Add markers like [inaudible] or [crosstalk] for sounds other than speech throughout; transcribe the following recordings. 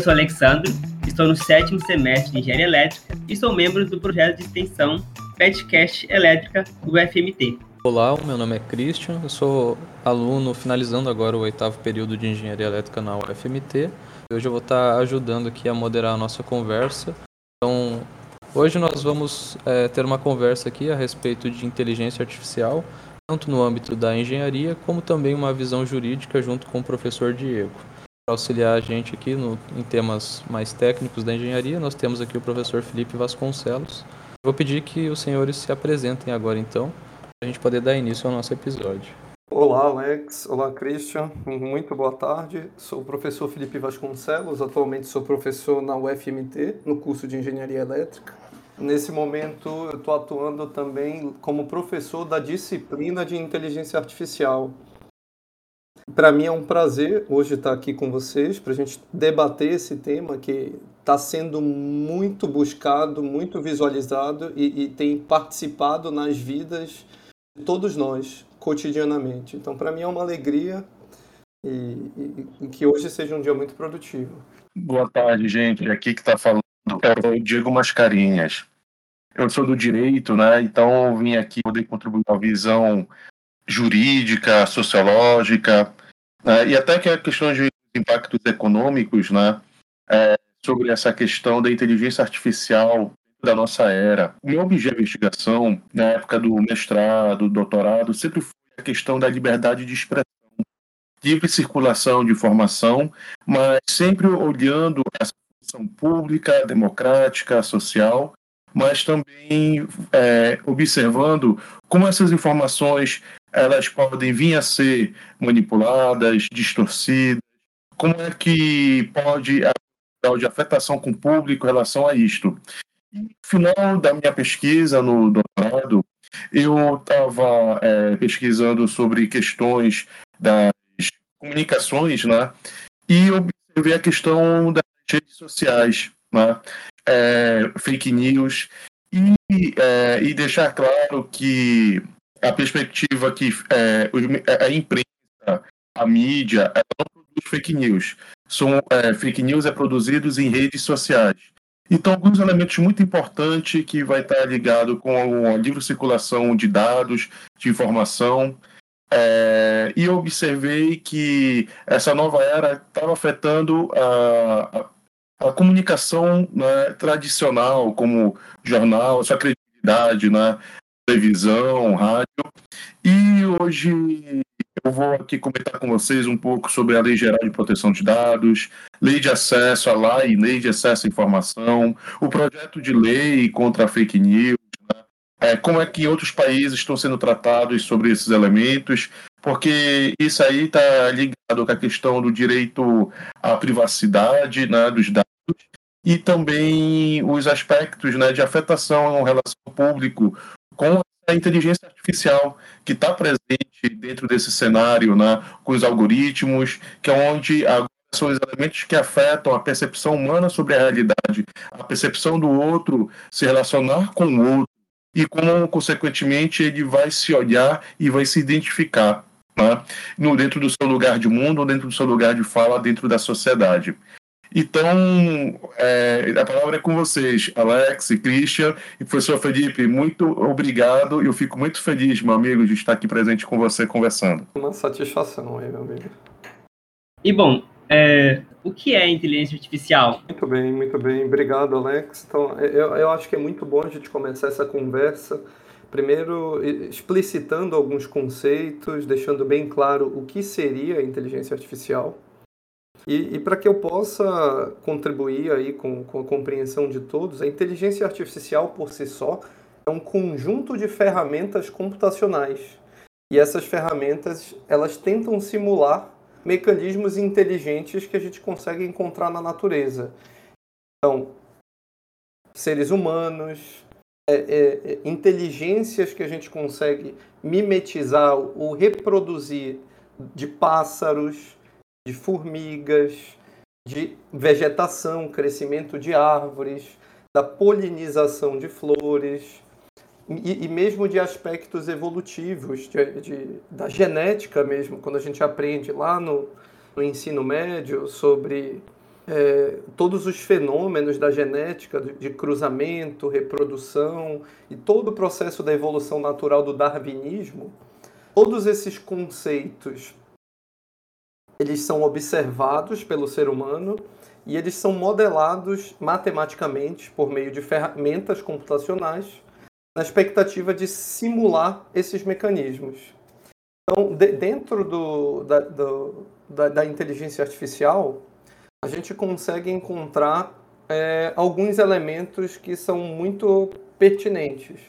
Eu sou Alexandre, estou no sétimo semestre de Engenharia Elétrica e sou membro do projeto de extensão Petcast Elétrica do UFMT. Olá, meu nome é Christian, eu sou aluno finalizando agora o oitavo período de Engenharia Elétrica na UFMT. Hoje eu vou estar ajudando aqui a moderar a nossa conversa. Então, hoje nós vamos é, ter uma conversa aqui a respeito de inteligência artificial, tanto no âmbito da engenharia, como também uma visão jurídica junto com o professor Diego auxiliar a gente aqui no, em temas mais técnicos da engenharia, nós temos aqui o professor Felipe Vasconcelos. Vou pedir que os senhores se apresentem agora então, para a gente poder dar início ao nosso episódio. Olá, Alex. Olá, Christian. Muito boa tarde. Sou o professor Felipe Vasconcelos. Atualmente sou professor na UFMT, no curso de Engenharia Elétrica. Nesse momento, eu estou atuando também como professor da disciplina de Inteligência Artificial para mim é um prazer hoje estar aqui com vocês para a gente debater esse tema que está sendo muito buscado, muito visualizado e, e, tem participado nas vidas de todos nós cotidianamente. Então, para mim é uma alegria e, e, e, que hoje seja um dia muito produtivo. Boa tarde, gente. Aqui que está falando é o Diego Mascarinhas. Eu sou do direito, né? Então vim aqui poder contribuir com a visão jurídica, sociológica, né, e até que a questão de impactos econômicos, né, é, sobre essa questão da inteligência artificial da nossa era. O meu objeto de investigação, na época do mestrado, doutorado, sempre foi a questão da liberdade de expressão, livre circulação de informação, mas sempre olhando essa função pública, democrática, social, mas também é, observando como essas informações elas podem vir a ser manipuladas, distorcidas? Como é que pode haver de afetação com o público em relação a isto? No final da minha pesquisa no doutorado, eu estava é, pesquisando sobre questões das comunicações, né? E observei a questão das redes sociais, né? É, fake news, e, é, e deixar claro que a perspectiva que é, a imprensa, a mídia, ela não produz fake news. São, é, fake news é produzidos em redes sociais. Então, alguns elementos muito importantes que vai estar ligado com a livre circulação de dados, de informação. É, e observei que essa nova era estava afetando a, a, a comunicação né, tradicional, como jornal, sua credibilidade, né, televisão, rádio. E hoje eu vou aqui comentar com vocês um pouco sobre a Lei Geral de Proteção de Dados, Lei de Acesso à Lei, Lei de Acesso à Informação, o projeto de lei contra a fake news, né? é, como é que outros países estão sendo tratados sobre esses elementos, porque isso aí está ligado com a questão do direito à privacidade né, dos dados e também os aspectos né, de afetação em relação ao público com a inteligência artificial que está presente dentro desse cenário, né, com os algoritmos, que é onde são os elementos que afetam a percepção humana sobre a realidade, a percepção do outro, se relacionar com o outro, e como, consequentemente, ele vai se olhar e vai se identificar né, no, dentro do seu lugar de mundo, dentro do seu lugar de fala, dentro da sociedade. Então, é, a palavra é com vocês, Alex, Christian e professor Felipe. Muito obrigado. Eu fico muito feliz, meu amigo, de estar aqui presente com você conversando. Uma satisfação aí, meu amigo. E bom, é, o que é inteligência artificial? Muito bem, muito bem. Obrigado, Alex. Então, eu, eu acho que é muito bom a gente começar essa conversa. Primeiro, explicitando alguns conceitos, deixando bem claro o que seria a inteligência artificial e, e para que eu possa contribuir aí com, com a compreensão de todos, a inteligência artificial por si só é um conjunto de ferramentas computacionais. E essas ferramentas, elas tentam simular mecanismos inteligentes que a gente consegue encontrar na natureza. Então, seres humanos, é, é, é inteligências que a gente consegue mimetizar ou reproduzir de pássaros, de formigas, de vegetação, crescimento de árvores, da polinização de flores e, e mesmo de aspectos evolutivos, de, de, da genética mesmo, quando a gente aprende lá no, no ensino médio sobre é, todos os fenômenos da genética, de cruzamento, reprodução e todo o processo da evolução natural do darwinismo, todos esses conceitos eles são observados pelo ser humano e eles são modelados matematicamente por meio de ferramentas computacionais na expectativa de simular esses mecanismos. Então, de, dentro do, da, do, da, da, inteligência artificial, a gente consegue encontrar é, alguns elementos que são muito pertinentes,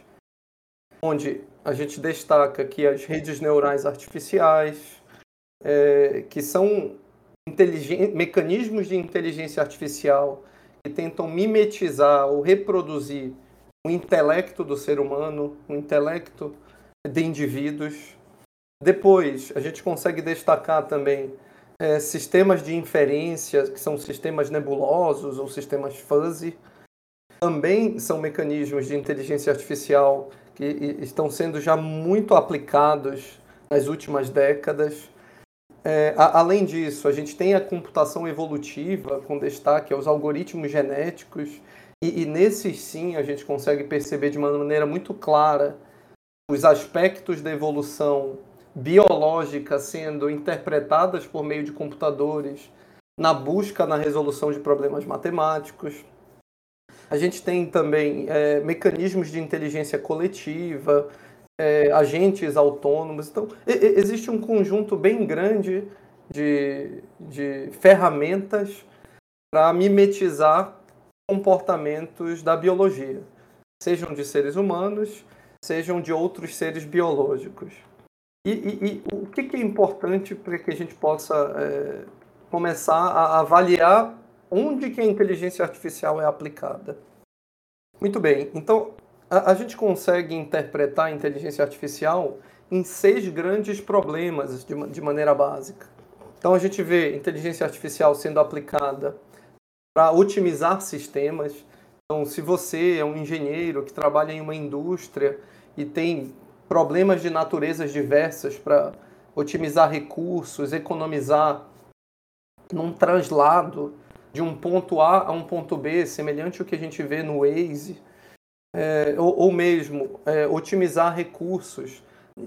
onde a gente destaca que as redes neurais artificiais, é, que são mecanismos de inteligência artificial que tentam mimetizar ou reproduzir o intelecto do ser humano, o intelecto de indivíduos. Depois, a gente consegue destacar também é, sistemas de inferência, que são sistemas nebulosos ou sistemas fuzzy. Também são mecanismos de inteligência artificial que estão sendo já muito aplicados nas últimas décadas. É, a, além disso, a gente tem a computação evolutiva, com destaque aos algoritmos genéticos, e, e nesses sim a gente consegue perceber de uma maneira muito clara os aspectos da evolução biológica sendo interpretadas por meio de computadores na busca na resolução de problemas matemáticos. A gente tem também é, mecanismos de inteligência coletiva, é, agentes autônomos. Então, existe um conjunto bem grande de, de ferramentas para mimetizar comportamentos da biologia, sejam de seres humanos, sejam de outros seres biológicos. E, e, e o que, que, é importante para que a gente possa é, começar a avaliar onde que a inteligência artificial é aplicada? Muito bem, então a, a gente consegue interpretar a inteligência artificial em seis grandes problemas de, de maneira básica. Então a gente vê inteligência artificial sendo aplicada para otimizar sistemas. Então, se você é um engenheiro que trabalha em uma indústria e tem problemas de naturezas diversas para otimizar recursos, economizar num traslado de um ponto A a um ponto B, semelhante ao que a gente vê no Waze, é, ou, ou, mesmo é, otimizar recursos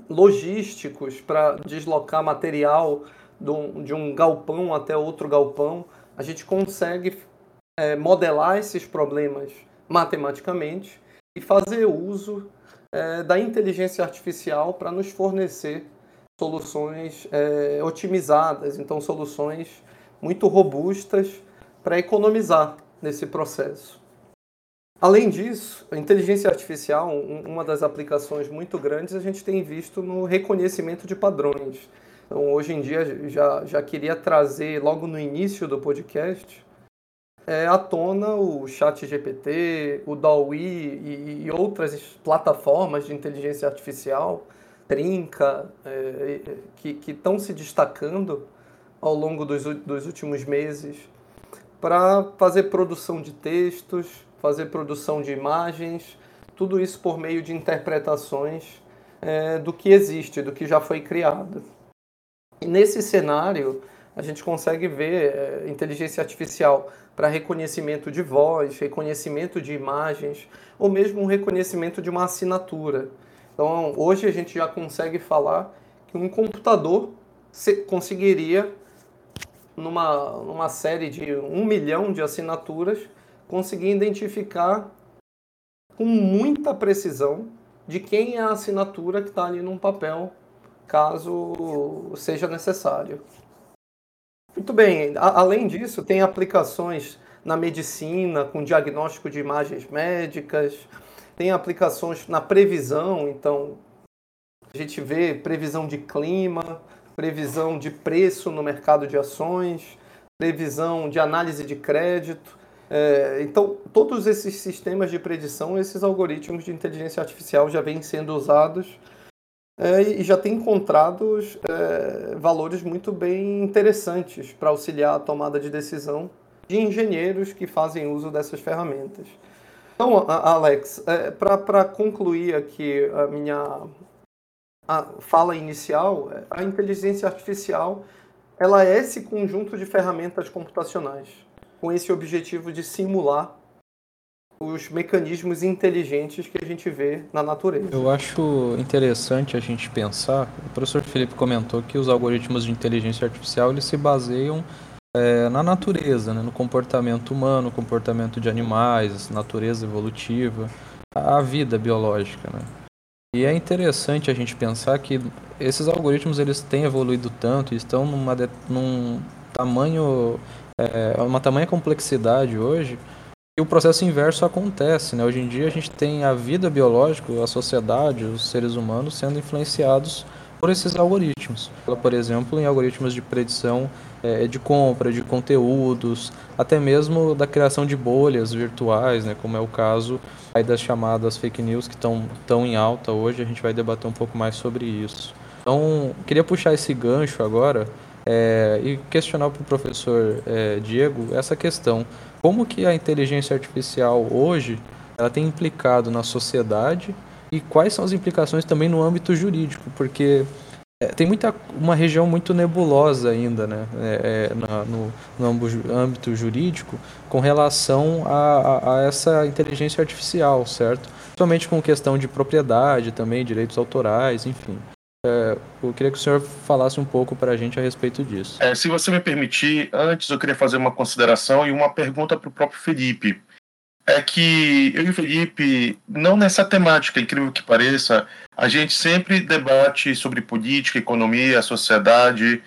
logísticos para deslocar material de um, de um, galpão até outro galpão, a gente consegue é, modelar esses problemas matematicamente e fazer uso é, da inteligência artificial para nos fornecer soluções é, otimizadas, então soluções muito robustas para economizar nesse processo. Além disso, a inteligência artificial, uma das aplicações muito grandes, a gente tem visto no reconhecimento de padrões. Então, hoje em dia, já, já queria trazer logo no início do podcast é, à tona o Chat GPT, o DALL-E e, e, outras plataformas de inteligência artificial, Trinca, é, que estão se destacando ao longo dos, dos últimos meses para fazer produção de textos, fazer produção de imagens, tudo isso por meio de interpretações é, do que existe, do que já foi criado. E nesse cenário, a gente consegue ver é, inteligência artificial para reconhecimento de voz, reconhecimento de imagens, ou mesmo um reconhecimento de uma assinatura. Então, hoje a gente já consegue falar que um computador conseguiria, numa, numa série de um milhão de assinaturas, conseguir identificar com muita precisão de quem é a assinatura que está ali num papel, caso seja necessário. Muito bem, a, além disso, tem aplicações na medicina, com diagnóstico de imagens médicas, tem aplicações na previsão, então a gente vê previsão de clima, previsão de preço no mercado de ações, previsão de análise de crédito. É, então, todos esses sistemas de predição, esses algoritmos de inteligência artificial já vêm sendo usados é, e já tem encontrado é, valores muito bem interessantes para auxiliar a tomada de decisão de engenheiros que fazem uso dessas ferramentas. Então, Alex, é, para concluir aqui a minha a fala inicial, a inteligência artificial ela é esse conjunto de ferramentas computacionais com esse objetivo de simular os mecanismos inteligentes que a gente vê na natureza. Eu acho interessante a gente pensar, o professor Felipe comentou que os algoritmos de inteligência artificial eles se baseiam é, na natureza, né, no comportamento humano, comportamento de animais, natureza evolutiva, a vida biológica. Né? E é interessante a gente pensar que esses algoritmos eles têm evoluído tanto e estão numa, num tamanho, é, uma tamanha complexidade hoje e o processo inverso acontece, né? Hoje em dia a gente tem a vida biológica, a sociedade, os seres humanos sendo influenciados por esses algoritmos. Por exemplo, em algoritmos de predição é, de compra, de conteúdos, até mesmo da criação de bolhas virtuais, né? Como é o caso aí das chamadas fake news que estão tão em alta hoje. A gente vai debater um pouco mais sobre isso. Então, queria puxar esse gancho agora é, e questionar para o professor é, Diego essa questão como que a inteligência artificial hoje ela tem implicado na sociedade e quais são as implicações também no âmbito jurídico, porque é, tem muita uma região muito nebulosa ainda, né, é, é na, no, no, âmbito jurídico com relação a, a, a, essa inteligência artificial, certo? Principalmente com questão de propriedade também, direitos autorais, enfim. É, eu queria que o senhor falasse um pouco para a gente a respeito disso. É, se você me permitir, antes eu queria fazer uma consideração e uma pergunta para o próprio Felipe. É que eu e o Felipe, não nessa temática, incrível que pareça, a gente sempre debate sobre política, economia, sociedade,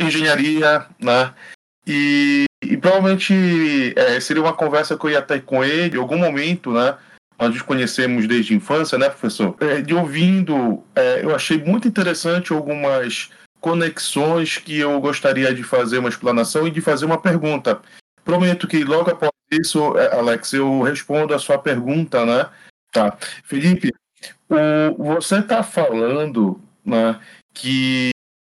engenharia, né? E, e provavelmente é, seria uma conversa que eu ia ter com ele em algum momento, né? Nós nos conhecemos desde a infância, né, professor? É, de ouvindo, é, eu achei muito interessante algumas conexões que eu gostaria de fazer uma explanação e de fazer uma pergunta. Prometo que logo após isso, é, Alex, eu respondo a sua pergunta, né? Tá. Felipe, o, você está falando né, que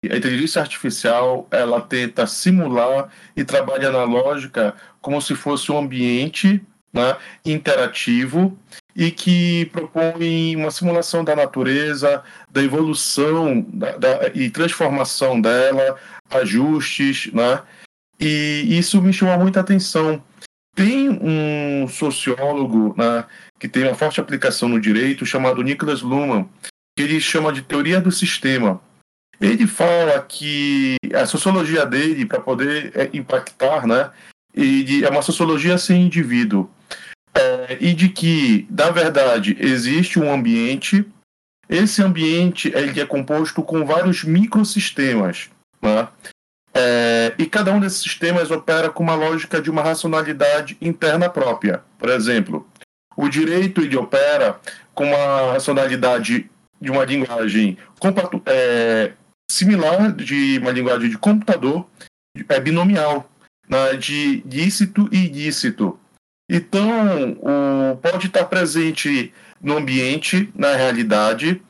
a inteligência artificial ela tenta simular e trabalha na lógica como se fosse um ambiente né, interativo e que propõe uma simulação da natureza, da evolução da, da, e transformação dela, ajustes, né? E isso me chamou muita atenção. Tem um sociólogo né, que tem uma forte aplicação no direito, chamado Nicholas Luhmann, que ele chama de teoria do sistema. Ele fala que a sociologia dele, para poder é, impactar, né, e é uma sociologia sem indivíduo. É, e de que, na verdade, existe um ambiente, esse ambiente ele é composto com vários microsistemas, né? É, e cada um desses sistemas opera com uma lógica de uma racionalidade interna própria. Por exemplo, o direito ele opera com uma racionalidade de uma linguagem é, similar de uma linguagem de computador, é binomial né, de lícito e ilícito. Então, o, pode estar presente no ambiente, na realidade,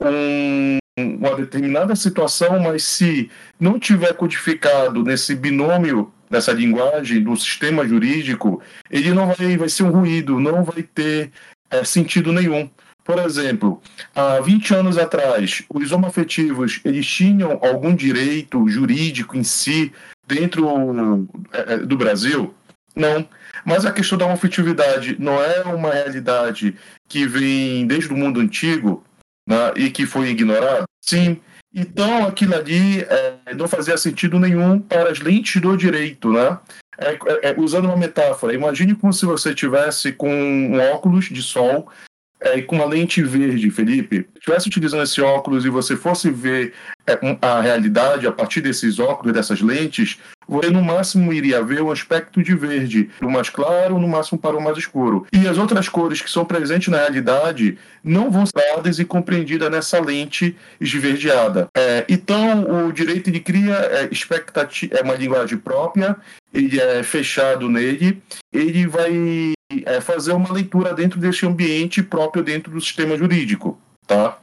um, uma determinada situação, mas se não tiver codificado nesse binômio dessa linguagem, do sistema jurídico, ele não vai, vai ser um ruído, não vai ter é, sentido nenhum. Por exemplo, há 20 anos atrás, os homoafetivos eles tinham algum direito jurídico em si dentro é, é, do Brasil? Não. Mas a questão da afetividade não é uma realidade que vem desde o mundo antigo né, e que foi ignorada? Sim. Então, aquilo ali é, não fazia sentido nenhum para as lentes do direito, né? É, é, é usando uma metáfora, imagine como se você tivesse com um óculos de sol é, com uma lente verde, Felipe, estivesse utilizando esse óculos e você fosse ver é, a realidade a partir desses óculos, dessas lentes, você no máximo iria ver o aspecto de verde, do mais claro, no máximo para o mais escuro. E as outras cores que são presentes na realidade não vão ser dadas e compreendidas nessa lente esverdeada. É, então, o direito de cria é, expectativa, é uma linguagem própria, ele é fechado nele, ele vai é, fazer uma leitura dentro desse ambiente próprio dentro do sistema jurídico, tá?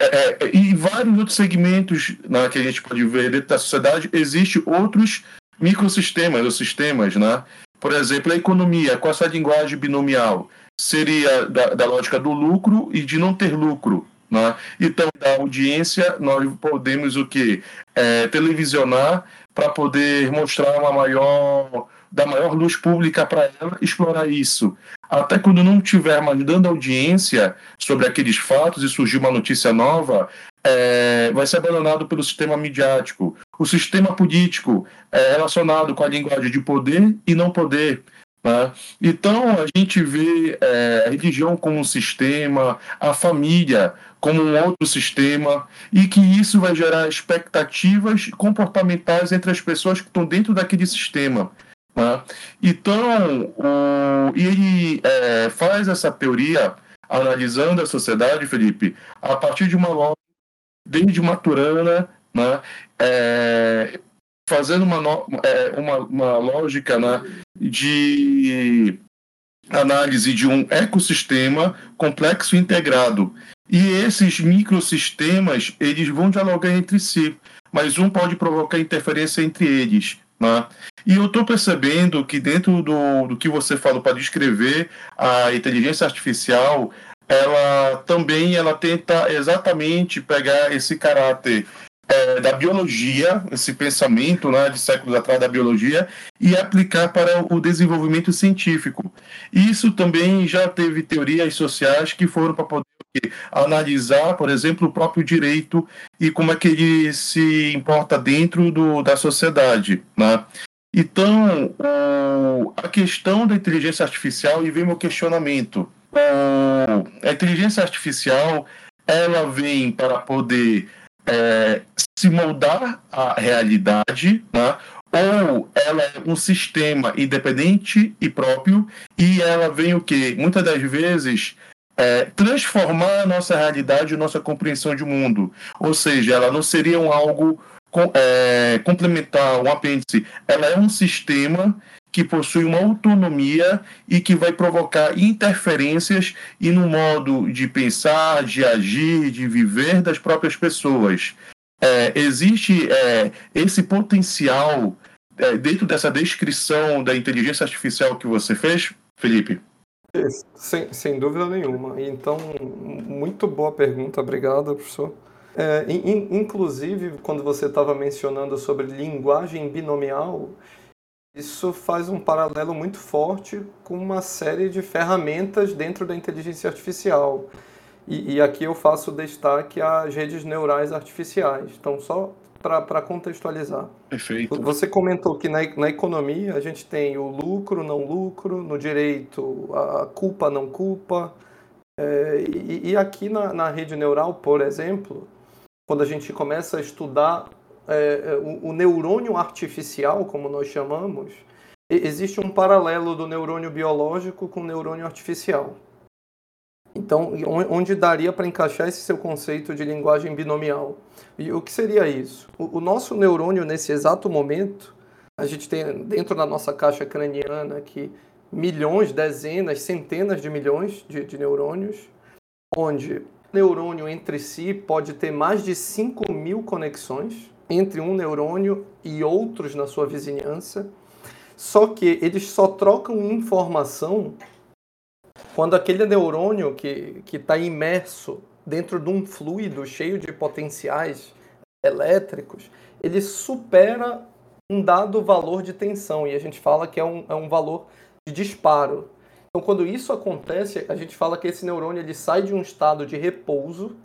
É, é, e vários outros segmentos né, que a gente pode ver dentro da sociedade, existem outros microsistemas ou sistemas, né? Por exemplo, a economia, com essa linguagem binomial, seria da, da lógica do lucro e de não ter lucro, Né? Então, da audiência, nós podemos o que? É, televisionar para poder mostrar uma maior da maior luz pública para ela explorar isso. Até quando não tiver mais dando audiência sobre aqueles fatos e surgir uma notícia nova, é, vai ser abandonado pelo sistema midiático. O sistema político é relacionado com a linguagem de poder e não poder. Né? Então, a gente vê é, a religião como um sistema, a família como um outro sistema, e que isso vai gerar expectativas comportamentais entre as pessoas que estão dentro daquele sistema. Né? Então, o, e ele é, faz essa teoria analisando a sociedade, Felipe, a partir de uma lógica desde Maturana, né? É, fazendo uma, é, uma, uma lógica né, de análise de um ecossistema complexo e integrado. E esses microsistemas, eles vão dialogar entre si, mas um pode provocar interferência entre eles. Né? E eu estou percebendo que dentro do, do que você falou para descrever a inteligência artificial, ela também ela tenta exatamente pegar esse caráter é, da biologia, esse pensamento né, de séculos atrás da biologia, e aplicar para o desenvolvimento científico. Isso também já teve teorias sociais que foram para poder analisar, por exemplo, o próprio direito e como é que ele se importa dentro do, da sociedade. Né? Então, o, a questão da inteligência artificial, e vem meu questionamento. O, a inteligência artificial, ela vem para poder é, se moldar à realidade, né? ou ela é um sistema independente e próprio, e ela vem o que? Muitas das vezes é, transformar a nossa realidade, a nossa compreensão de mundo. Ou seja, ela não seria um algo com, é, complementar, um apêndice. Ela é um sistema que possui uma autonomia e que vai provocar interferências e no modo de pensar, de agir, de viver das próprias pessoas. É, existe é, esse potencial é, dentro dessa descrição da inteligência artificial que você fez, Felipe? Sem, sem dúvida nenhuma. Então, muito boa pergunta, obrigado, professor. É, in, inclusive, quando você estava mencionando sobre linguagem binomial, isso faz um paralelo muito forte com uma série de ferramentas dentro da inteligência artificial. E, e aqui eu faço destaque às redes neurais artificiais. Então, só para contextualizar. Perfeito. Você comentou que na, na economia a gente tem o lucro, não lucro, no direito a culpa, não culpa. É, e, e, aqui na, na, rede neural, por exemplo, quando a gente começa a estudar é, é o, o neurônio artificial, como nós chamamos, existe um paralelo do neurônio biológico com o neurônio artificial. Então, onde daria para encaixar esse seu conceito de linguagem binomial? E o que seria isso? O, o, nosso neurônio, nesse exato momento, a gente tem dentro da nossa caixa craniana aqui milhões, dezenas, centenas de milhões de, de neurônios, onde o neurônio entre si pode ter mais de 5 mil conexões entre um neurônio e outros na sua vizinhança, só que eles só trocam informação quando aquele neurônio que está imerso dentro de um fluido cheio de potenciais elétricos, ele supera um dado valor de tensão, e a gente fala que é um, é um valor de disparo. Então, quando isso acontece, a gente fala que esse neurônio ele sai de um estado de repouso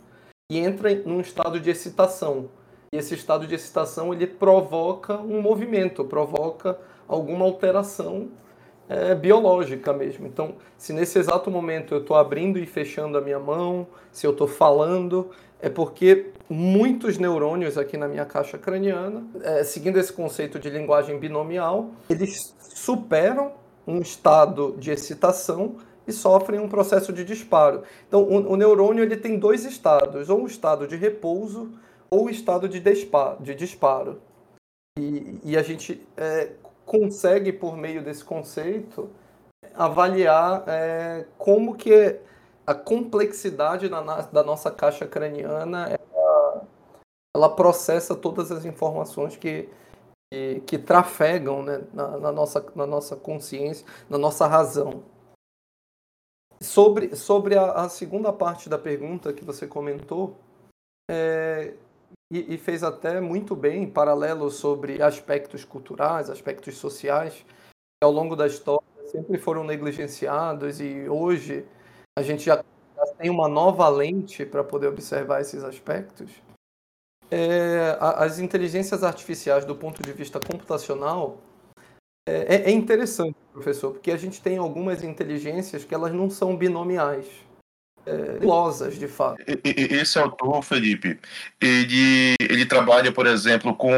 e entra num estado de excitação. E esse estado de excitação ele provoca um movimento, provoca alguma alteração é, biológica mesmo. Então, se nesse exato momento eu estou abrindo e fechando a minha mão, se eu estou falando, é porque muitos neurônios aqui na minha caixa craniana, é, seguindo esse conceito de linguagem binomial, eles superam um estado de excitação e sofrem um processo de disparo. Então, o, o neurônio ele tem dois estados, ou um estado de repouso ou estado de, de disparo. E, e a gente é, consegue, por meio desse conceito, avaliar é, como que a complexidade da, da nossa caixa craniana ela, ela, processa todas as informações que, que, que trafegam né, na, na, nossa, na nossa consciência, na nossa razão. Sobre, sobre a, a, segunda parte da pergunta que você comentou, é, e, e, fez até muito bem paralelo sobre aspectos culturais, aspectos sociais, que ao longo da história sempre foram negligenciados e hoje a gente já, tem uma nova lente para poder observar esses aspectos. É, as inteligências artificiais, do ponto de vista computacional, é, é, é, interessante, professor, porque a gente tem algumas inteligências que elas não são binomiais. É, de fato. Esse autor, Felipe, ele, ele trabalha, por exemplo, com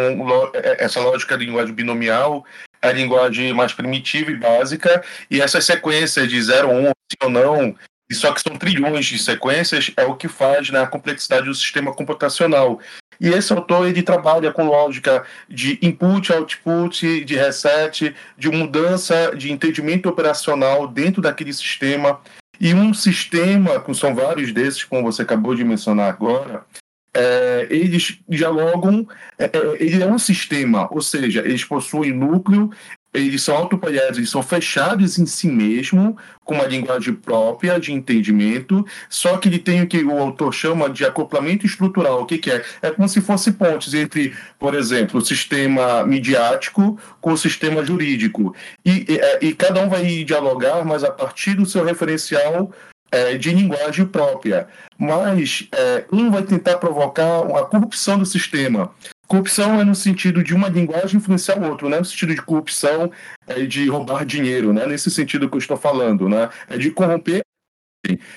é, essa lógica de linguagem binomial, a linguagem mais primitiva e básica, e essas sequências de 0, 1, um, ou não, e só que são trilhões de sequências, é o que faz na complexidade do sistema computacional. E esse autor ele trabalha com lógica de input, output, de reset, de mudança de entendimento operacional dentro daquele sistema. E um sistema, são vários desses, como você acabou de mencionar agora, é, eles dialogam, é, é ele é um sistema, ou seja, eles possuem núcleo, eles são autopoieses, eles são fechados em si mesmo, com uma linguagem própria de entendimento, só que ele tem o que o autor chama de acoplamento estrutural. O que, que é? É como se fosse pontes entre, por exemplo, o sistema midiático com o sistema jurídico. E, e, é, e cada um vai dialogar, mas a partir do seu referencial é, de linguagem própria. Mas é, um vai tentar provocar a corrupção do sistema. Corrupção é no sentido de uma linguagem influenciar o outro, né? no sentido de corrupção é de roubar dinheiro, né? nesse sentido que eu estou falando, né? é de corromper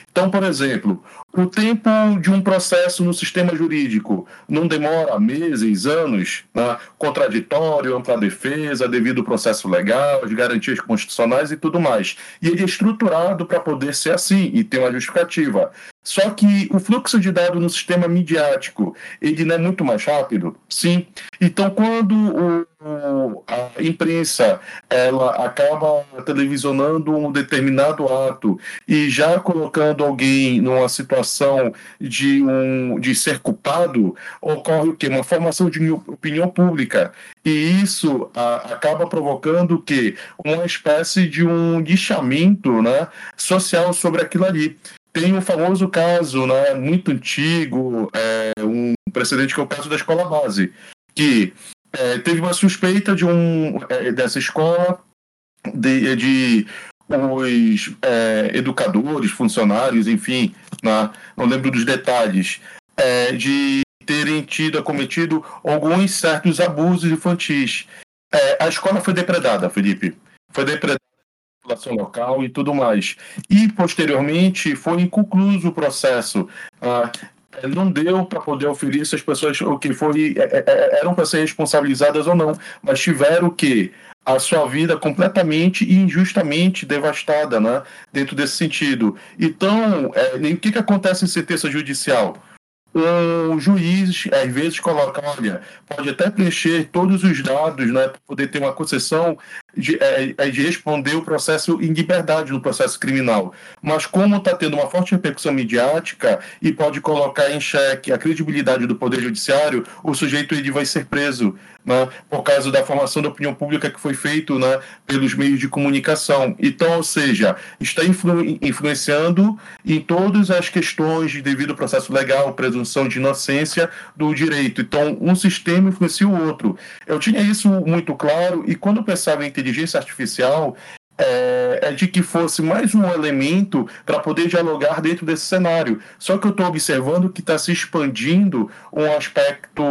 então, por exemplo, o tempo de um processo no sistema jurídico não demora meses, anos, né? contraditório, ampla defesa, devido processo legal, as garantias constitucionais e tudo mais. E ele é estruturado para poder ser assim e ter uma justificativa. Só que o fluxo de dados no sistema midiático, ele não é muito mais rápido? Sim. Então, quando o, a imprensa ela acaba televisionando um determinado ato e já colocando alguém numa situação de, um, de ser culpado, ocorre o quê? Uma formação de opinião pública. E isso a, acaba provocando o quê? Uma espécie de um lixamento né, social sobre aquilo ali. Tem o um famoso caso, né, muito antigo, é, um precedente que é o caso da escola base, que é, teve uma suspeita de um é, dessa escola de, de os é, educadores, funcionários, enfim, né, não lembro dos detalhes, é, de terem tido, cometido alguns certos abusos infantis. É, a escola foi depredada, Felipe. Foi depredada população local e tudo mais. E, posteriormente, foi inconcluso o processo. Ah, não deu para poder oferir essas pessoas o que foi é, é, é, eram para ser responsabilizadas ou não, mas tiveram que a sua vida completamente e injustamente devastada, né? Dentro desse sentido. Então, é, o que, que acontece em sentença judicial? o juiz às vezes coloca, olha, pode até preencher todos os dados, né, para poder ter uma concessão de, é, é, de responder o processo em liberdade no processo criminal. Mas como está tendo uma forte repercussão midiática e pode colocar em xeque a credibilidade do Poder Judiciário, o sujeito ele vai ser preso né, por causa da formação da opinião pública que foi feito né, pelos meios de comunicação. Então, ou seja, está influ influenciando em todas as questões de devido processo legal, presunção de inocência do direito. Então, um sistema influencia o outro. Eu tinha isso muito claro e quando eu pensava em inteligência artificial, é, é, de que fosse mais um elemento para poder dialogar dentro desse cenário. Só que eu estou observando que está se expandindo um aspecto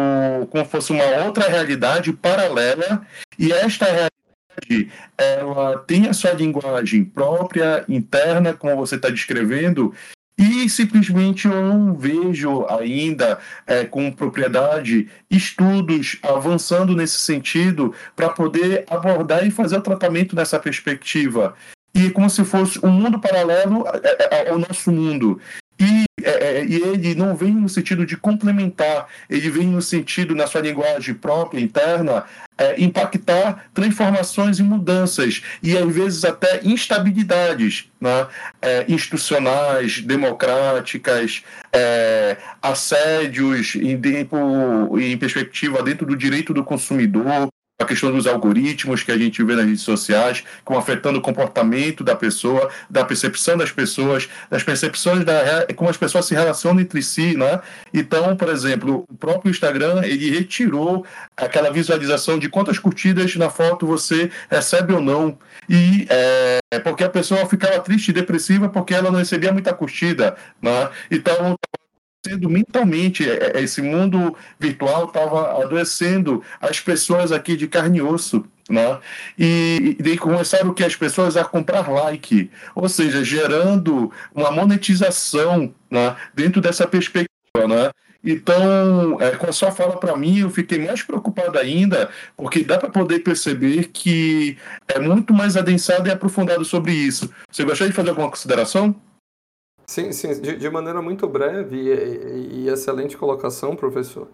como fosse uma outra realidade paralela, e esta realidade ela tem a sua linguagem própria, interna, como você está descrevendo, e simplesmente eu não vejo ainda é, com propriedade estudos avançando nesse sentido para poder abordar e fazer o tratamento nessa perspectiva. E como se fosse um mundo paralelo é, é, ao nosso mundo. E, é, é, e, ele não vem no sentido de complementar, ele vem no sentido, na sua linguagem própria, interna, é, impactar transformações e mudanças, e às vezes até instabilidades né? É, institucionais, democráticas, é, assédios em, tempo, em perspectiva dentro do direito do consumidor, a questão dos algoritmos que a gente vê nas redes sociais, como afetando o comportamento da pessoa, da percepção das pessoas, das percepções da como as pessoas se relacionam entre si, né? Então, por exemplo, o próprio Instagram ele retirou aquela visualização de quantas curtidas na foto você recebe ou não e é, porque a pessoa ficava triste e depressiva porque ela não recebia muita curtida, né? Então sendo mentalmente, é, é, esse mundo virtual estava adoecendo as pessoas aqui de carne e osso. Né? E, e começaram que as pessoas a comprar like, ou seja, gerando uma monetização né, dentro dessa perspectiva. Né? Então, é, com a sua fala para mim, eu fiquei mais preocupado ainda, porque dá para poder perceber que é muito mais adensado e aprofundado sobre isso. Você gostaria de fazer alguma consideração? Sim, sim, de, de maneira muito breve e, e, excelente colocação, professor.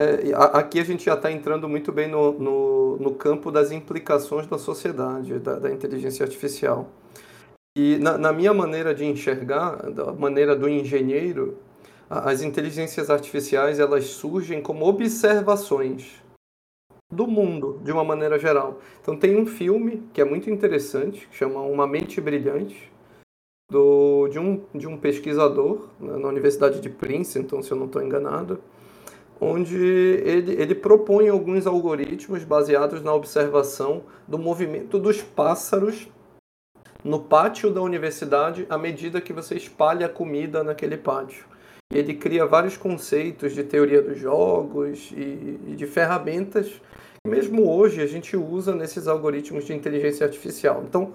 É, aqui a gente já está entrando muito bem no, no, no, campo das implicações da sociedade, da, da inteligência artificial. E na, na, minha maneira de enxergar, da maneira do engenheiro, as inteligências artificiais elas surgem como observações do mundo de uma maneira geral. Então tem um filme que é muito interessante, que chama Uma Mente Brilhante, do, de, um, de um pesquisador né, na Universidade de Princeton, se eu não estou enganado, onde ele, ele propõe alguns algoritmos baseados na observação do movimento dos pássaros no pátio da universidade à medida que você espalha comida naquele pátio. E ele cria vários conceitos de teoria dos jogos e, e de ferramentas que mesmo hoje a gente usa nesses algoritmos de inteligência artificial. Então,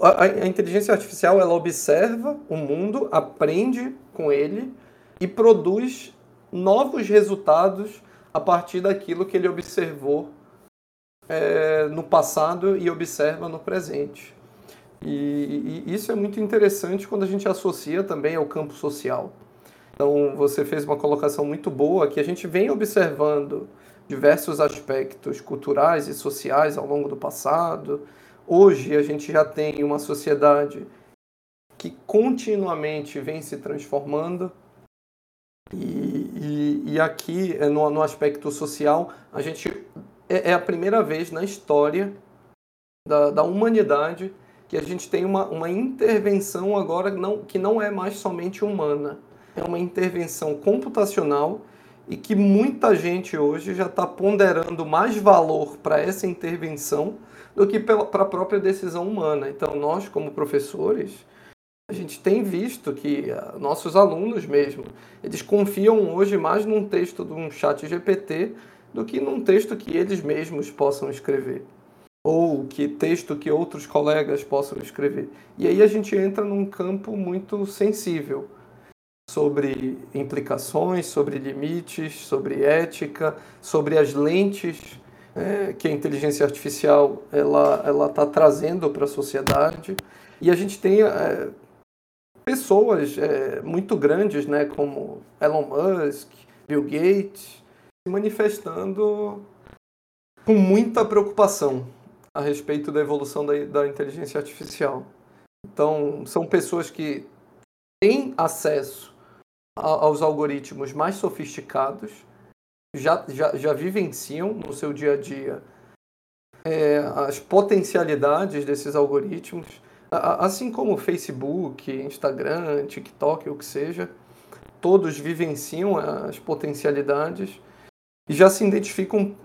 a, a, inteligência artificial ela observa o mundo, aprende com ele e produz novos resultados a partir daquilo que ele observou é, no passado e observa no presente. E, e, isso é muito interessante quando a gente associa também ao campo social. Então, você fez uma colocação muito boa que a gente vem observando diversos aspectos culturais e sociais ao longo do passado, Hoje a gente já tem uma sociedade que continuamente vem se transformando. E, e, e aqui, é, no, no, aspecto social, a gente é, é, a primeira vez na história da, da humanidade que a gente tem uma, uma intervenção agora não, que não é mais somente humana. É uma intervenção computacional e que muita gente hoje já está ponderando mais valor para essa intervenção do que para a própria decisão humana. Então, nós, como professores, a gente tem visto que uh, nossos alunos mesmo, eles confiam hoje mais num texto de um chat GPT do que num texto que eles mesmos possam escrever. Ou que texto que outros colegas possam escrever. E aí a gente entra num campo muito sensível sobre implicações, sobre limites, sobre ética, sobre as lentes é, que a inteligência artificial ela ela está trazendo para a sociedade e a gente tem é, pessoas é, muito grandes, né, como Elon Musk, Bill Gates, se manifestando com muita preocupação a respeito da evolução da, da inteligência artificial. Então, são pessoas que têm acesso aos algoritmos mais sofisticados, já, já, já vivenciam no seu dia a dia é, as potencialidades desses algoritmos, assim como Facebook, Instagram, TikTok, o que seja, todos vivenciam as potencialidades e já se identificam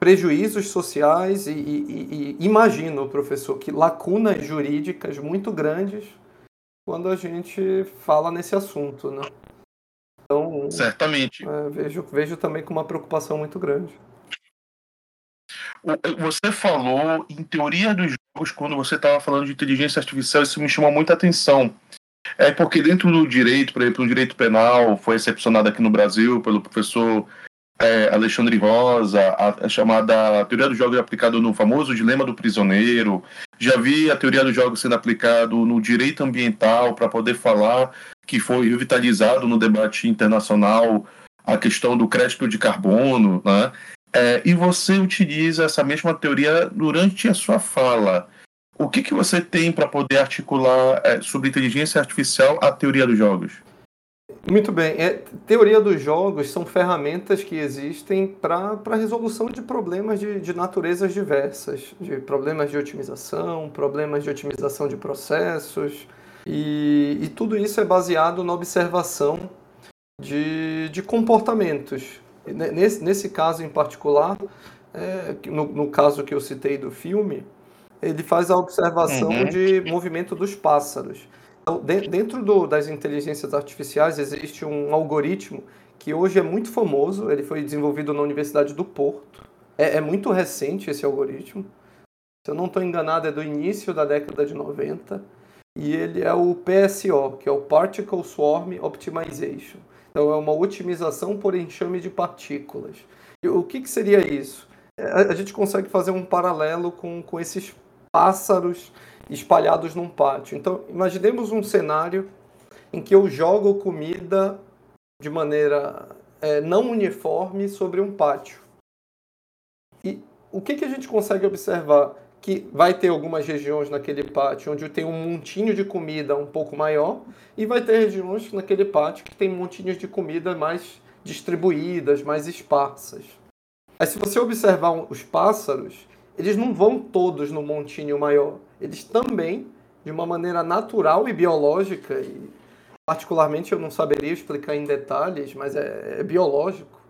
prejuízos sociais e, e, e imagino, professor, que lacunas jurídicas muito grandes quando a gente fala nesse assunto, né? Então, certamente. É, vejo, vejo também com uma preocupação muito grande. Você falou em teoria dos jogos quando você estava falando de inteligência artificial, isso me chamou muita atenção. É porque dentro do direito, por exemplo, o direito penal foi excepcionado aqui no Brasil pelo professor é, Alexandre Rosa, a, a, chamada teoria dos jogos aplicada no famoso dilema do prisioneiro. Já vi a teoria dos jogos sendo aplicado no direito ambiental para poder falar que foi revitalizado no debate internacional a questão do crédito de carbono, né? É, e você utiliza essa mesma teoria durante a sua fala. O que, que você tem para poder articular é, sobre inteligência artificial a teoria dos jogos? Muito bem. É, teoria dos jogos são ferramentas que existem para a resolução de problemas de, de naturezas diversas, de problemas de otimização, problemas de otimização de processos, e, e tudo isso é baseado na observação de, de comportamentos. Nesse, nesse caso em particular, é, no, no caso que eu citei do filme, ele faz a observação uhum. de movimento dos pássaros. Então, dentro do, das inteligências artificiais existe um algoritmo que hoje é muito famoso, ele foi desenvolvido na Universidade do Porto. É, é muito recente esse algoritmo. Se eu não estou enganado, é do início da década de 90. E ele é o PSO, que é o Particle Swarm Optimization. Então, é uma otimização por enxame de partículas. E o que, que seria isso? É, a, a gente consegue fazer um paralelo com, com esses pássaros espalhados num pátio. Então, imaginemos um cenário em que eu jogo comida de maneira é, não uniforme sobre um pátio. E o que, que a gente consegue observar? Que vai ter algumas regiões naquele pátio onde tem um montinho de comida um pouco maior, e vai ter regiões naquele pátio que tem montinhos de comida mais distribuídas, mais esparsas. Aí, se você observar os pássaros, eles não vão todos no montinho maior. Eles também, de uma maneira natural e biológica, e particularmente eu não saberia explicar em detalhes, mas é, é biológico,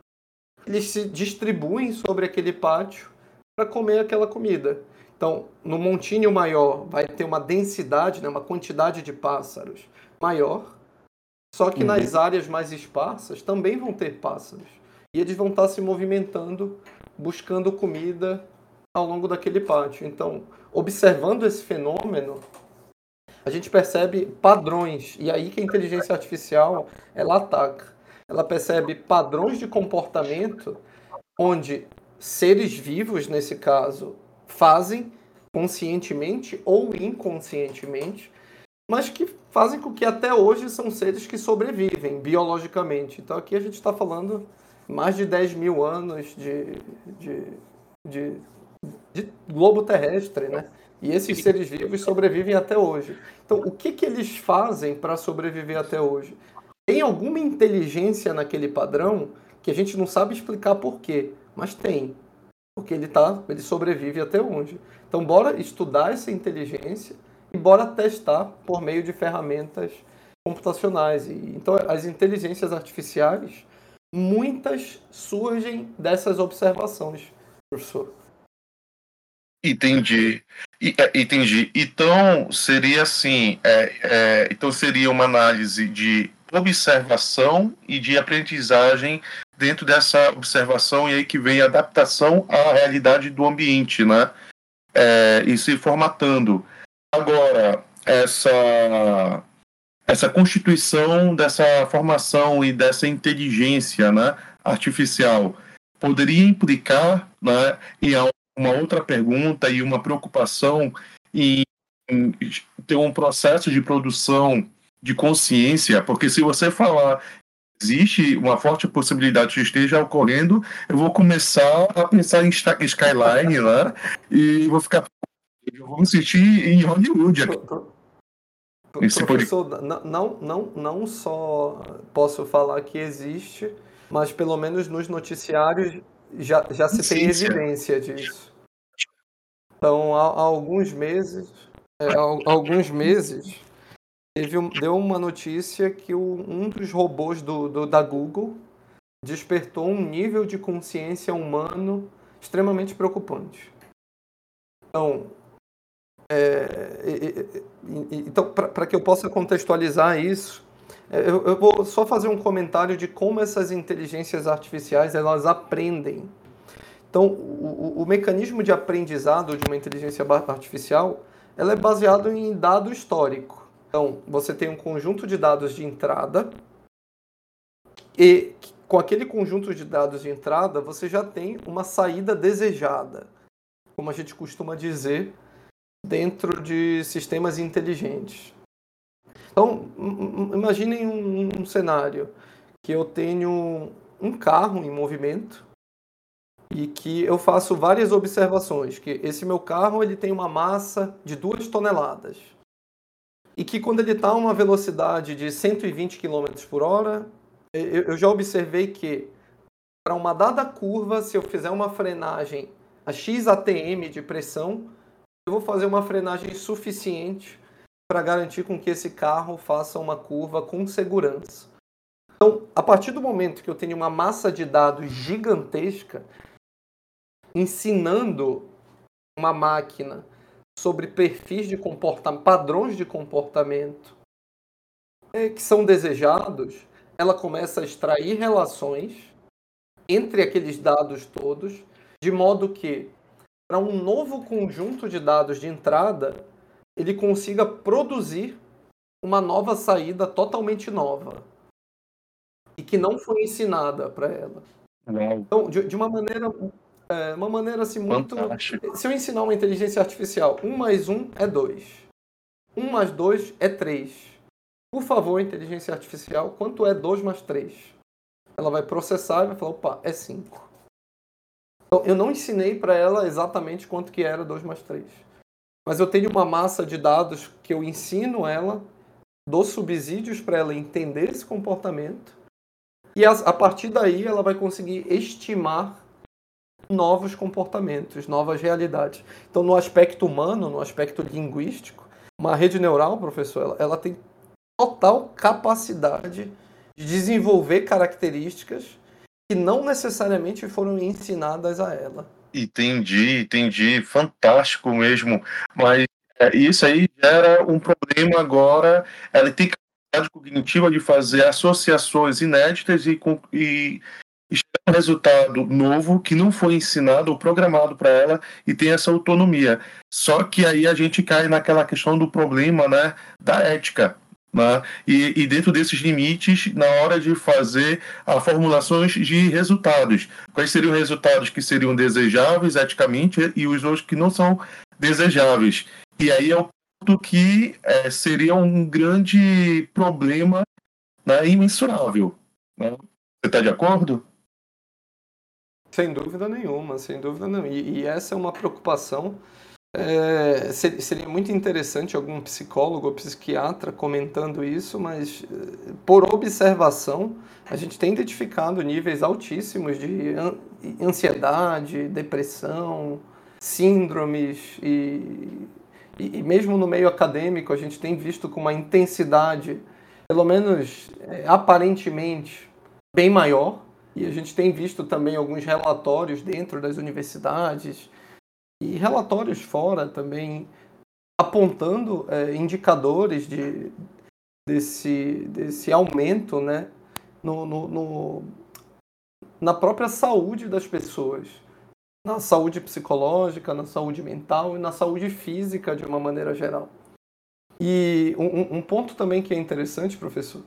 eles se distribuem sobre aquele pátio para comer aquela comida. Então, no montinho maior vai ter uma densidade, né, uma quantidade de pássaros maior, só que uhum. nas áreas mais esparsas também vão ter pássaros. E eles vão estar se movimentando, buscando comida ao longo daquele pátio. Então, observando esse fenômeno, a gente percebe padrões. E aí que a inteligência artificial ela ataca. Ela percebe padrões de comportamento onde seres vivos, nesse caso, fazem conscientemente ou inconscientemente, mas que fazem com que até hoje são seres que sobrevivem biologicamente. Então aqui a gente está falando mais de 10 mil anos de, de, de de globo terrestre, né? E esses seres vivos sobrevivem até hoje. Então, o que, que eles fazem para sobreviver até hoje? Tem alguma inteligência naquele padrão que a gente não sabe explicar por quê, mas tem. Porque ele, tá, ele sobrevive até hoje. Então, bora estudar essa inteligência e bora testar por meio de ferramentas computacionais. E, então, as inteligências artificiais, muitas surgem dessas observações, professor. Entendi. É, entendi. Então seria assim, é, é, então seria uma análise de observação e de aprendizagem dentro dessa observação e aí que vem a adaptação à realidade do ambiente, né? É, e se formatando. Agora essa essa constituição dessa formação e dessa inteligência, né, artificial poderia implicar né, em uma outra pergunta e uma preocupação em, ter um processo de produção de consciência, porque se você falar existe uma forte possibilidade que esteja ocorrendo, eu vou começar a pensar em Skyline, né? E vou ficar. Eu vou me sentir em Hollywood aqui. Esse Professor, pode... não, não, não só posso falar que existe, mas pelo menos nos noticiários já, já se tem evidência disso. Então, há, há alguns meses, é, há, alguns meses, teve, deu uma notícia que o, um dos robôs do, do, da Google despertou um nível de consciência humano extremamente preocupante. Então, é, então para que eu possa contextualizar isso, é, eu, eu, vou só fazer um comentário de como essas inteligências artificiais elas aprendem então, o, o, mecanismo de aprendizado de uma inteligência artificial ela é baseado em dado histórico. Então, você tem um conjunto de dados de entrada e com aquele conjunto de dados de entrada, você já tem uma saída desejada, como a gente costuma dizer, dentro de sistemas inteligentes. Então, imaginem um, um cenário que eu tenho um carro em movimento e que eu faço várias observações, que esse meu carro ele tem uma massa de duas toneladas. e que quando ele está a uma velocidade de 120 km por hora, eu já observei que para uma dada curva, se eu fizer uma frenagem a X ATM de pressão, eu vou fazer uma frenagem suficiente para garantir com que esse carro faça uma curva com segurança. Então, a partir do momento que eu tenho uma massa de dados gigantesca, ensinando uma máquina sobre perfis de comportamento, padrões de comportamento é, que são desejados, ela começa a extrair relações entre aqueles dados todos, de modo que, para um novo conjunto de dados de entrada, ele consiga produzir uma nova saída totalmente nova e que não foi ensinada para ela. Então, de, de, uma maneira, é, uma maneira assim muito. Fantástico. Se eu ensinar uma inteligência artificial, um mais um é dois, um mais dois é três. Por favor, inteligência artificial, quanto é dois mais três? Ela vai processar e vai falar, opa, é cinco. Então, eu não ensinei para ela exatamente quanto que era 2 mais 3. Mas eu tenho uma massa de dados que eu ensino ela, dou subsídios para ela entender esse comportamento e a, partir daí ela vai conseguir estimar novos comportamentos, novas realidades. Então, no aspecto humano, no aspecto linguístico, uma rede neural, professor, ela, ela tem total capacidade de desenvolver características que não necessariamente foram ensinadas a ela. Entendi, entendi. Fantástico mesmo. Mas é, isso aí gera um problema agora. Ela tem capacidade cognitiva de fazer associações inéditas e, e, e um resultado novo que não foi ensinado ou programado para ela e tem essa autonomia. Só que aí a gente cai naquela questão do problema né, da ética. Né? E, e, dentro desses limites, na hora de fazer a formulações de resultados. Quais seriam resultados que seriam desejáveis eticamente e os outros que não são desejáveis. E aí é o ponto que é, seria um grande problema né, imensurável. Né? Você está de acordo? Sem dúvida nenhuma, sem dúvida nenhuma. E, e essa é uma preocupação. É, seria muito interessante algum psicólogo ou psiquiatra comentando isso, mas eh, por observação, a gente tem identificado níveis altíssimos de ansiedade, depressão, síndromes e e, e, mesmo no meio acadêmico a gente tem visto com uma intensidade, pelo menos é, aparentemente, bem maior. E a gente tem visto também alguns relatórios dentro das universidades e relatórios fora também apontando é, indicadores de, desse, desse aumento né, no, no, no, na própria saúde das pessoas na saúde psicológica, na saúde mental e na saúde física de uma maneira geral. E um, um ponto também que é interessante, professor,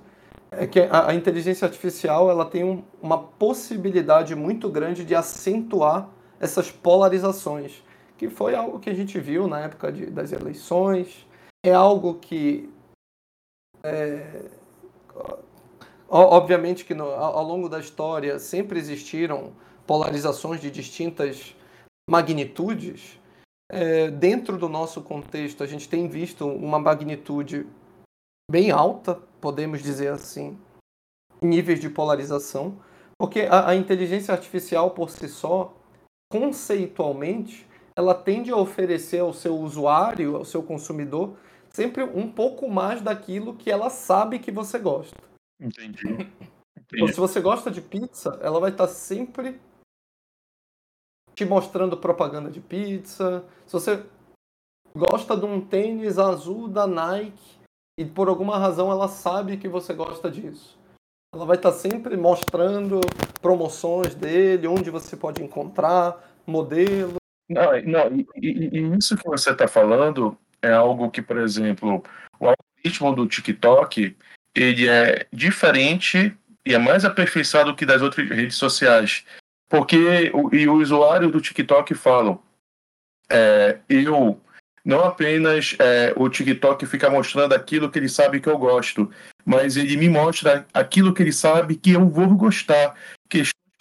é que a, a inteligência artificial ela tem um, uma possibilidade muito grande de acentuar essas polarizações, que foi algo que a gente viu na época de, das eleições, é algo que é, obviamente que no, ao longo da história sempre existiram polarizações de distintas magnitudes, é, dentro do nosso contexto, a gente tem visto uma magnitude bem alta, podemos dizer assim, níveis de polarização, porque a, a inteligência artificial por si só, conceitualmente, ela tende a oferecer ao seu usuário, ao seu consumidor, sempre um pouco mais daquilo que ela sabe que você gosta. Entendi. Entendi. Então, se você gosta de pizza, ela vai estar sempre te mostrando propaganda de pizza. Se você gosta de um tênis azul da Nike e por alguma razão ela sabe que você gosta disso. Ela vai estar sempre mostrando promoções dele, onde você pode encontrar, modelo. Não, não e, e, isso que você está falando é algo que, por exemplo, o algoritmo do TikTok ele é diferente e é mais aperfeiçoado que das outras redes sociais. Porque o, e os usuários do TikTok falam, é, eu não apenas é, o TikTok fica mostrando aquilo que ele sabe que eu gosto, mas ele me mostra aquilo que ele sabe que eu vou gostar,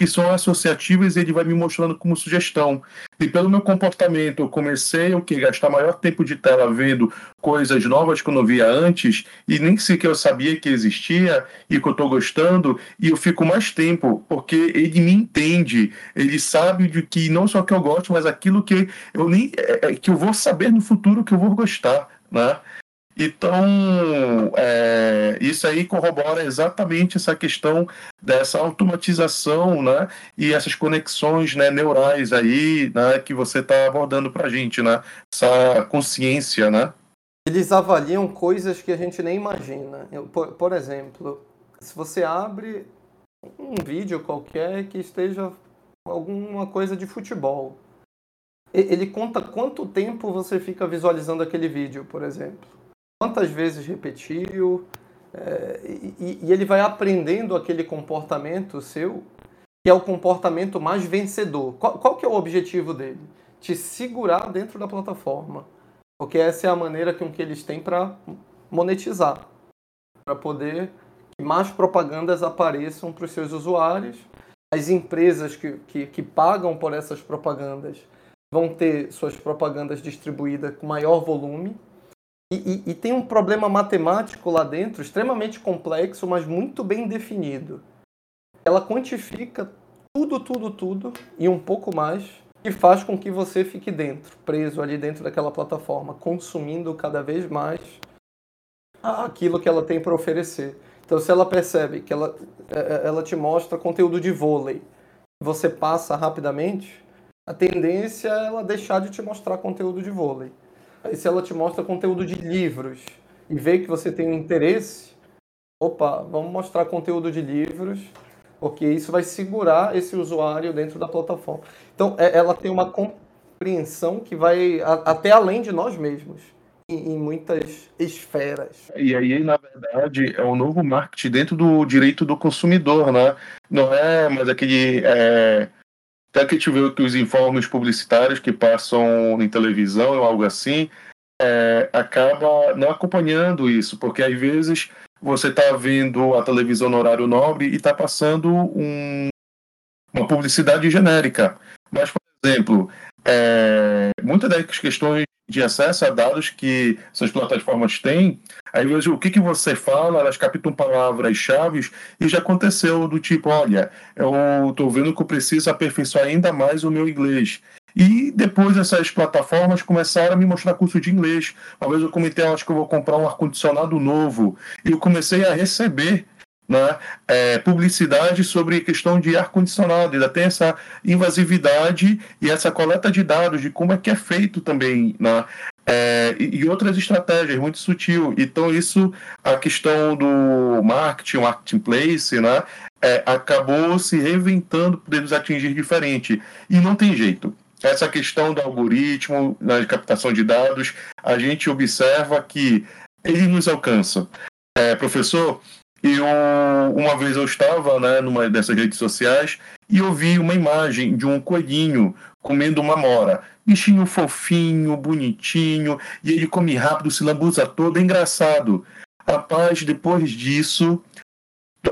que são associativas e ele vai me mostrando como sugestão. E pelo meu comportamento, eu comecei o que gastar maior tempo de tela vendo coisas novas que eu não via antes e nem sequer eu sabia que existia e que eu estou gostando e eu fico mais tempo porque ele me entende, ele sabe de que não só que eu gosto, mas aquilo que eu nem é, é, que eu vou saber no futuro que eu vou gostar, né? Então, é, isso aí corrobora exatamente essa questão dessa automatização né, e essas conexões né, neurais aí né, que você está abordando para a gente, né? essa consciência. Né? Eles avaliam coisas que a gente nem imagina. Por, por exemplo, se você abre um vídeo qualquer que esteja alguma coisa de futebol, ele conta quanto tempo você fica visualizando aquele vídeo, por exemplo quantas vezes repetiu, é, e, e, ele vai aprendendo aquele comportamento seu, que é o comportamento mais vencedor. Qual, qual que é o objetivo dele? Te segurar dentro da plataforma. Porque essa é a maneira com que eles têm para monetizar. Para poder que mais propagandas apareçam para os seus usuários. As empresas que, que, que pagam por essas propagandas vão ter suas propagandas distribuídas com maior volume e, e, e, tem um problema matemático lá dentro, extremamente complexo, mas muito bem definido. Ela quantifica tudo, tudo, tudo e um pouco mais, e faz com que você fique dentro, preso ali dentro daquela plataforma, consumindo cada vez mais aquilo que ela tem para oferecer. Então, se ela percebe que ela, é, é, ela te mostra conteúdo de vôlei, você passa rapidamente, a tendência é ela deixar de te mostrar conteúdo de vôlei. Aí se ela te mostra conteúdo de livros e vê que você tem um interesse, opa, vamos mostrar conteúdo de livros, porque isso vai segurar esse usuário dentro da plataforma. Então, é, ela tem uma compreensão que vai até além de nós mesmos em muitas esferas. E aí, na verdade, é um novo marketing dentro do direito do consumidor, né? Não é mais aquele é, até que a gente vê que os informes publicitários que passam em televisão ou algo assim, é, acaba não acompanhando isso, porque às vezes você está vendo a televisão no horário nobre e está passando um, uma publicidade genérica. Mas, por exemplo, é, muitas das questões de acesso a dados que essas plataformas têm, aí vejo o que, que você fala, elas captam palavras-chave e já aconteceu do tipo, olha, eu estou vendo que eu preciso aperfeiçoar ainda mais o meu inglês. E depois essas plataformas começaram a me mostrar curso de inglês. Uma vez eu comentei, acho que eu vou comprar um ar-condicionado novo. E eu comecei a receber né, é, publicidade sobre questão de ar-condicionado, ainda tem essa invasividade e essa coleta de dados de como é que é feito também, né, é, e, outras estratégias, muito sutil. Então, isso, a questão do marketing, marketplace, né, é, acabou se reinventando, nos atingir diferente. E não tem jeito. Essa questão do algoritmo, na captação de dados, a gente observa que ele nos alcança. É, professor, eu, uma vez eu estava né, numa dessas redes sociais e eu vi uma imagem de um coelhinho comendo uma mora. Bichinho fofinho, bonitinho, e ele come rápido, se lambuza todo, é engraçado. Rapaz, depois disso,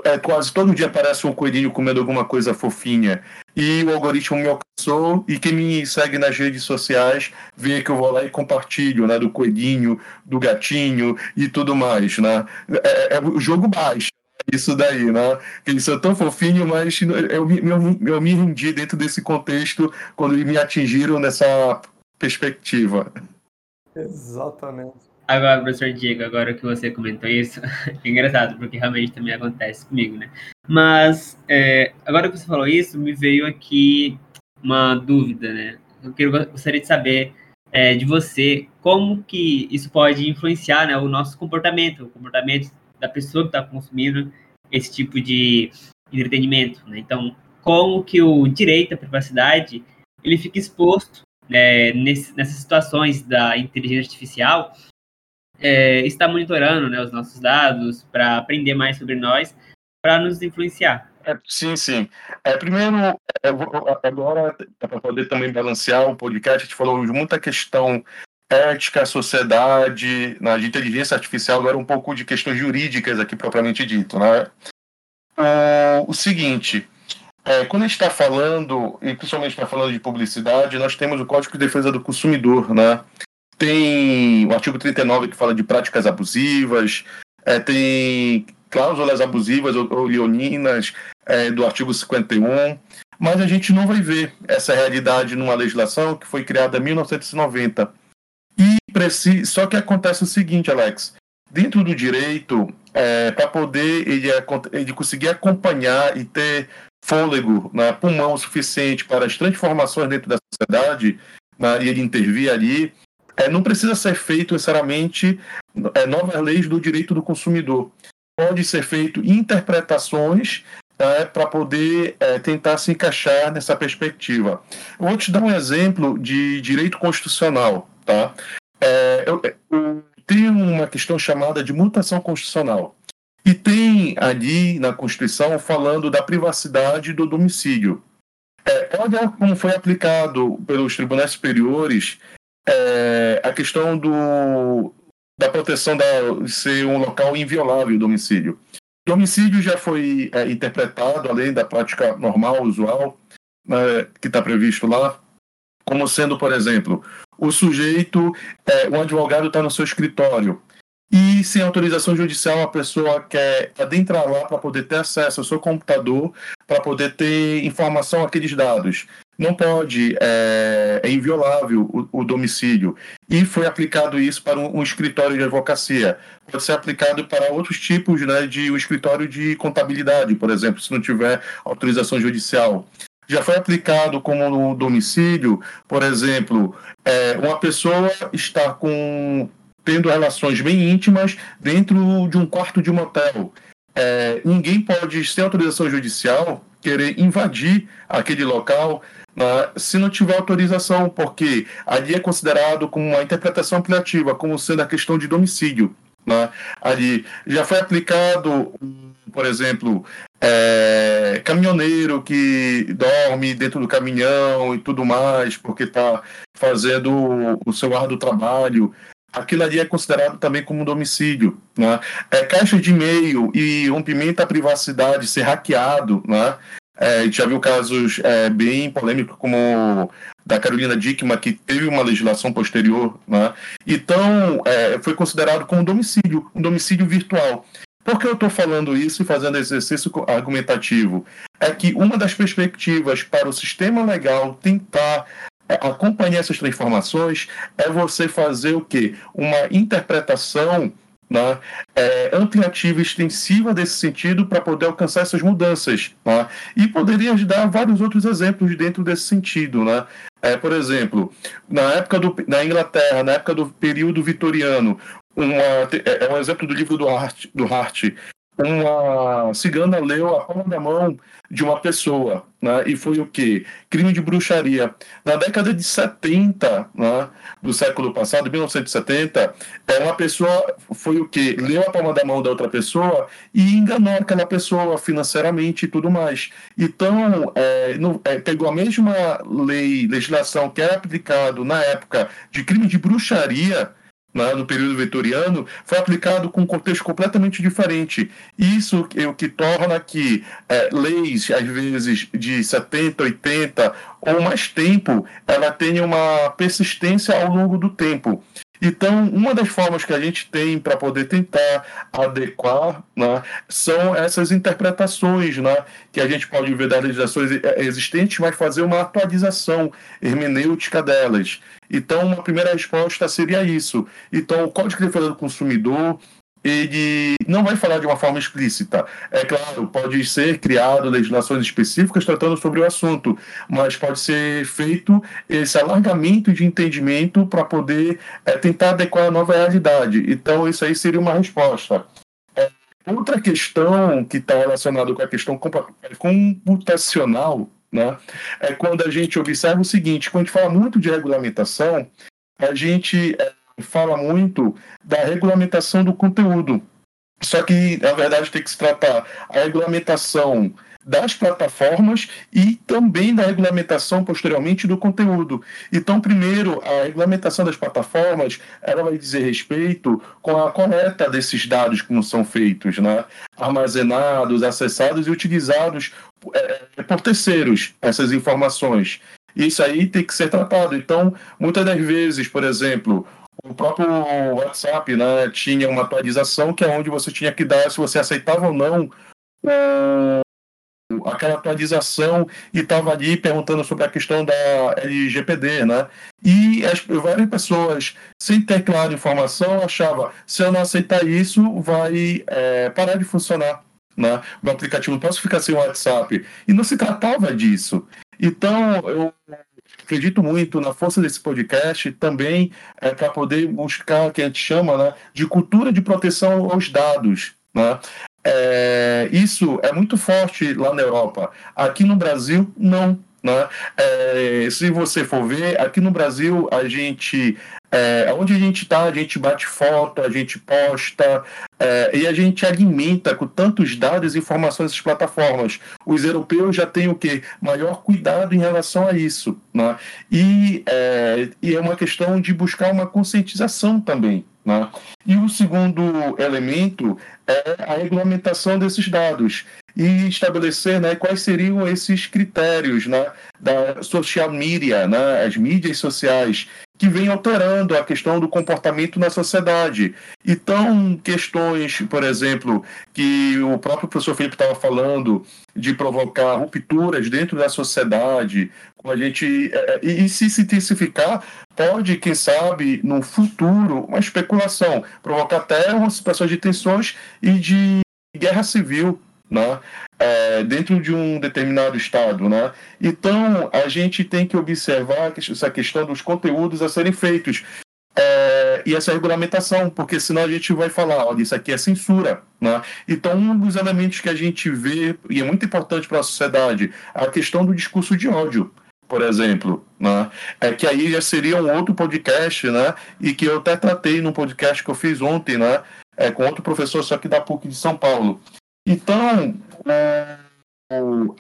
é, quase todo dia aparece um coelhinho comendo alguma coisa fofinha. E o algoritmo me alcançou, e quem me segue nas redes sociais vê que eu vou lá e compartilho, né? Do coelhinho, do gatinho e tudo mais, né? É, é o jogo baixa isso daí, né? Eles são tão fofinhos, mas eu, eu, eu me rendi dentro desse contexto quando me atingiram nessa perspectiva. Exatamente. Agora, professor Diego, agora que você comentou isso, [laughs] é engraçado, porque realmente também acontece comigo, né? Mas, é, agora que você falou isso, me veio aqui uma dúvida, né? Eu queria, gostaria de saber é, de você como que isso pode influenciar né, o nosso comportamento, o comportamento da pessoa que está consumindo esse tipo de entretenimento, né? Então, como que o direito à privacidade ele fica exposto né, nesse, nessas situações da inteligência artificial é, está monitorando né, os nossos dados para aprender mais sobre nós, para nos influenciar. É, sim, sim. É, primeiro, é, agora, para poder também balancear o podcast, a gente falou de muita questão ética, sociedade, na de inteligência artificial, agora um pouco de questões jurídicas aqui propriamente dito, né? o seguinte, é, quando a gente está falando, e principalmente está falando de publicidade, nós temos o Código de Defesa do Consumidor, né? Tem o artigo 39 que fala de práticas abusivas, é, tem cláusulas abusivas ou, ou leoninas é, do artigo 51, mas a gente não vai ver essa realidade numa legislação que foi criada em 1990. E só que acontece o seguinte, Alex, dentro do direito, é, para poder ele, ele conseguir acompanhar e ter fôlego, né, pulmão suficiente para as transformações dentro da sociedade né, e ele intervir ali, é, não precisa ser feito necessariamente é, novas leis do direito do consumidor. Pode ser feito interpretações é, para poder é, tentar se encaixar nessa perspectiva. Eu vou te dar um exemplo de direito constitucional. Tá? É, eu, eu tenho uma questão chamada de mutação constitucional. E tem ali na Constituição falando da privacidade do domicílio. É, olha como foi aplicado pelos tribunais superiores é, a questão do, da proteção da, de ser um local inviolável o domicílio. O domicílio já foi é, interpretado, além da prática normal, usual, né, que está previsto lá, como sendo, por exemplo, o sujeito, é, um advogado está no seu escritório, e sem autorização judicial, a pessoa quer adentrar lá para poder ter acesso ao seu computador, para poder ter informação aqueles dados. Não pode, é, é inviolável o, o, domicílio. E foi aplicado isso para um, um, escritório de advocacia. Pode ser aplicado para outros tipos né, de um escritório de contabilidade, por exemplo, se não tiver autorização judicial já foi aplicado como no domicílio, por exemplo, é, uma pessoa está com tendo relações bem íntimas dentro de um quarto de motel. É, ninguém pode, sem autorização judicial, querer invadir aquele local né, se não tiver autorização, porque ali é considerado como uma interpretação apelativa, como sendo a questão de domicílio. Né? Ali já foi aplicado, por exemplo, é, caminhoneiro que dorme dentro do caminhão e tudo mais, porque está fazendo o seu ar do trabalho aquilo ali é considerado também como um domicílio. Né? É, caixa de e-mail e rompimento à privacidade ser hackeado. Né? É, a gente já viu casos é, bem polêmicos, como da Carolina Dickman, que teve uma legislação posterior. Né? Então, é, foi considerado como domicílio, um domicílio virtual. Por que eu estou falando isso e fazendo exercício argumentativo? É que uma das perspectivas para o sistema legal tentar é, acompanhar essas transformações é você fazer o quê? Uma interpretação né, é, ampliativa, extensiva desse sentido para poder alcançar essas mudanças. Né? E poderia dar vários outros exemplos dentro desse sentido. Né? É, por exemplo, na época do, na Inglaterra, na época do período vitoriano, uma, é, é um exemplo do livro do Hart, do Hart uma cigana leu a palma da mão de uma pessoa, né? E foi o quê? Crime de bruxaria. Na década de 70, né, do século passado, 1970, é, uma pessoa foi o quê? Leu a palma da mão da outra pessoa e enganou aquela pessoa financeiramente e tudo mais. Então, é, no, é, pegou a mesma lei, legislação que era aplicado na época de crime de bruxaria, no período vitoriano, foi aplicado com um contexto completamente diferente. Isso é o que torna que é, leis, às vezes de 70, 80 ou mais tempo, ela tenha uma persistência ao longo do tempo. Então, uma das formas que a gente tem para poder tentar adequar né, são essas interpretações né, que a gente pode ver das legislações existentes, mas fazer uma atualização hermenêutica delas. Então, uma primeira resposta seria isso. Então, o Código de Defesa do Consumidor ele não vai falar de uma forma explícita. É claro, pode ser criado legislações específicas tratando sobre o assunto, mas pode ser feito esse alargamento de entendimento para poder é, tentar adequar a nova realidade. Então, isso aí seria uma resposta. É, outra questão que está relacionada com a questão computacional né, é quando a gente observa o seguinte: quando a gente fala muito de regulamentação, a gente é, fala muito da regulamentação do conteúdo. Só que, na verdade, tem que se tratar a regulamentação das plataformas e também da regulamentação posteriormente do conteúdo. Então, primeiro, a regulamentação das plataformas ela vai dizer respeito com a coleta desses dados não são feitos, né? armazenados, acessados e utilizados é, por terceiros, essas informações. Isso aí tem que ser tratado. Então, muitas das vezes, por exemplo, o próprio WhatsApp né, tinha uma atualização que é onde você tinha que dar se você aceitava ou não aquela atualização e estava ali perguntando sobre a questão da LGPD, né? E as, várias pessoas, sem ter clara informação, achavam se eu não aceitar isso, vai é, parar de funcionar. Né? O aplicativo posso ficar sem WhatsApp. E não se tratava disso. Então, eu acredito muito na força desse podcast também é, para poder buscar o que a gente chama né, de cultura de proteção aos dados. Né? É, isso é muito forte lá na Europa. Aqui no Brasil, não. Né? É, se você for ver, aqui no Brasil a gente é, onde a gente está, a gente bate foto, a gente posta é, e a gente alimenta com tantos dados e informações essas plataformas. Os europeus já têm o que? Maior cuidado em relação a isso. Né? E, é, e é uma questão de buscar uma conscientização também. Né? E o segundo elemento é a regulamentação desses dados e estabelecer né, quais seriam esses critérios né, da social media, né, as mídias sociais, que vem alterando a questão do comportamento na sociedade. Então, questões, por exemplo, que o próprio professor Felipe estava falando, de provocar rupturas dentro da sociedade, como a gente. É, é, e, e se se intensificar, pode, quem sabe, no futuro, uma especulação, provocar até uma situação de tensões e de guerra civil né? É, dentro de um determinado estado. Né? Então, a gente tem que observar essa questão dos conteúdos a serem feitos é, e essa regulamentação, porque senão a gente vai falar, olha, isso aqui é censura. Né? Então, um dos elementos que a gente vê, e é muito importante para a sociedade, a questão do discurso de ódio por exemplo, né? É que aí já seria um outro podcast, né? E que eu até tratei num podcast que eu fiz ontem, né? É, com outro professor, só que da PUC de São Paulo. Então, é,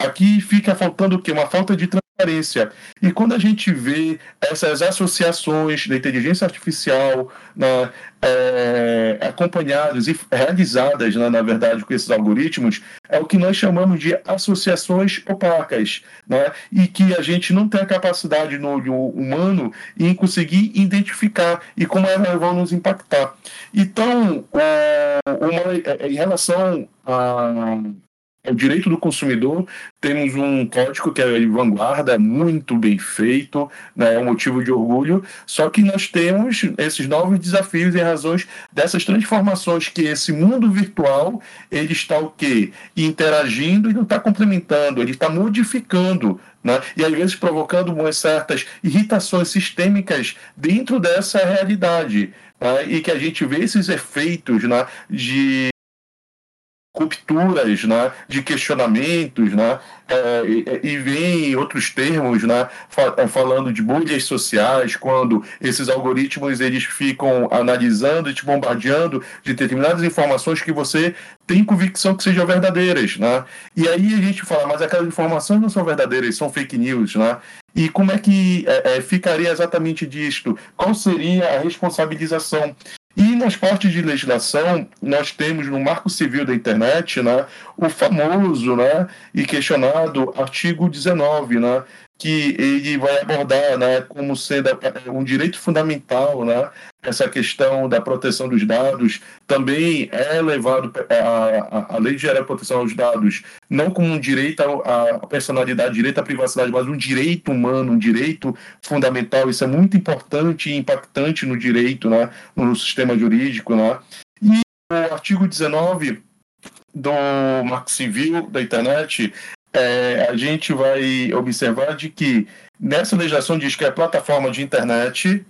aqui fica faltando o quê? Uma falta de transparência. E quando a gente vê essas associações da inteligência artificial né, é, acompanhadas e realizadas, né, na verdade, com esses algoritmos, é o que nós chamamos de associações opacas, né, e que a gente não tem a capacidade no olho humano em conseguir identificar e como elas vão nos impactar. Então, é, uma, em relação a o direito do consumidor. Temos um código que é de vanguarda, muito bem feito, né, é um motivo de orgulho. Só que nós temos esses novos desafios em razões dessas transformações que esse mundo virtual ele está o quê? Interagindo e não está complementando, ele está modificando né? e às vezes provocando umas certas irritações sistêmicas dentro dessa realidade. Né? E que a gente vê esses efeitos né, de rupturas né, de questionamentos, né, é, e, e vem outros termos né, é, falando de bolhas sociais, quando esses algoritmos eles ficam analisando e te bombardeando de determinadas informações que você tem convicção que sejam verdadeiras. Né? E aí a gente fala, mas aquelas informações não são verdadeiras, são fake news. Né? E como é que é, é, ficaria exatamente disto? Qual seria a responsabilização? E nas partes de legislação, nós temos no Marco Civil da Internet né, o famoso né, e questionado artigo 19, né, que ele vai abordar né, como sendo um direito fundamental, né, essa questão da proteção dos dados também é levado a, a, a lei geral de proteção aos dados não como um direito à personalidade, direito à privacidade, mas um direito humano, um direito fundamental. Isso é muito importante e impactante no direito, né, no sistema jurídico, né. E o artigo 19 do Marco Civil da Internet é, a gente vai observar de que nessa legislação diz que a plataforma de internet.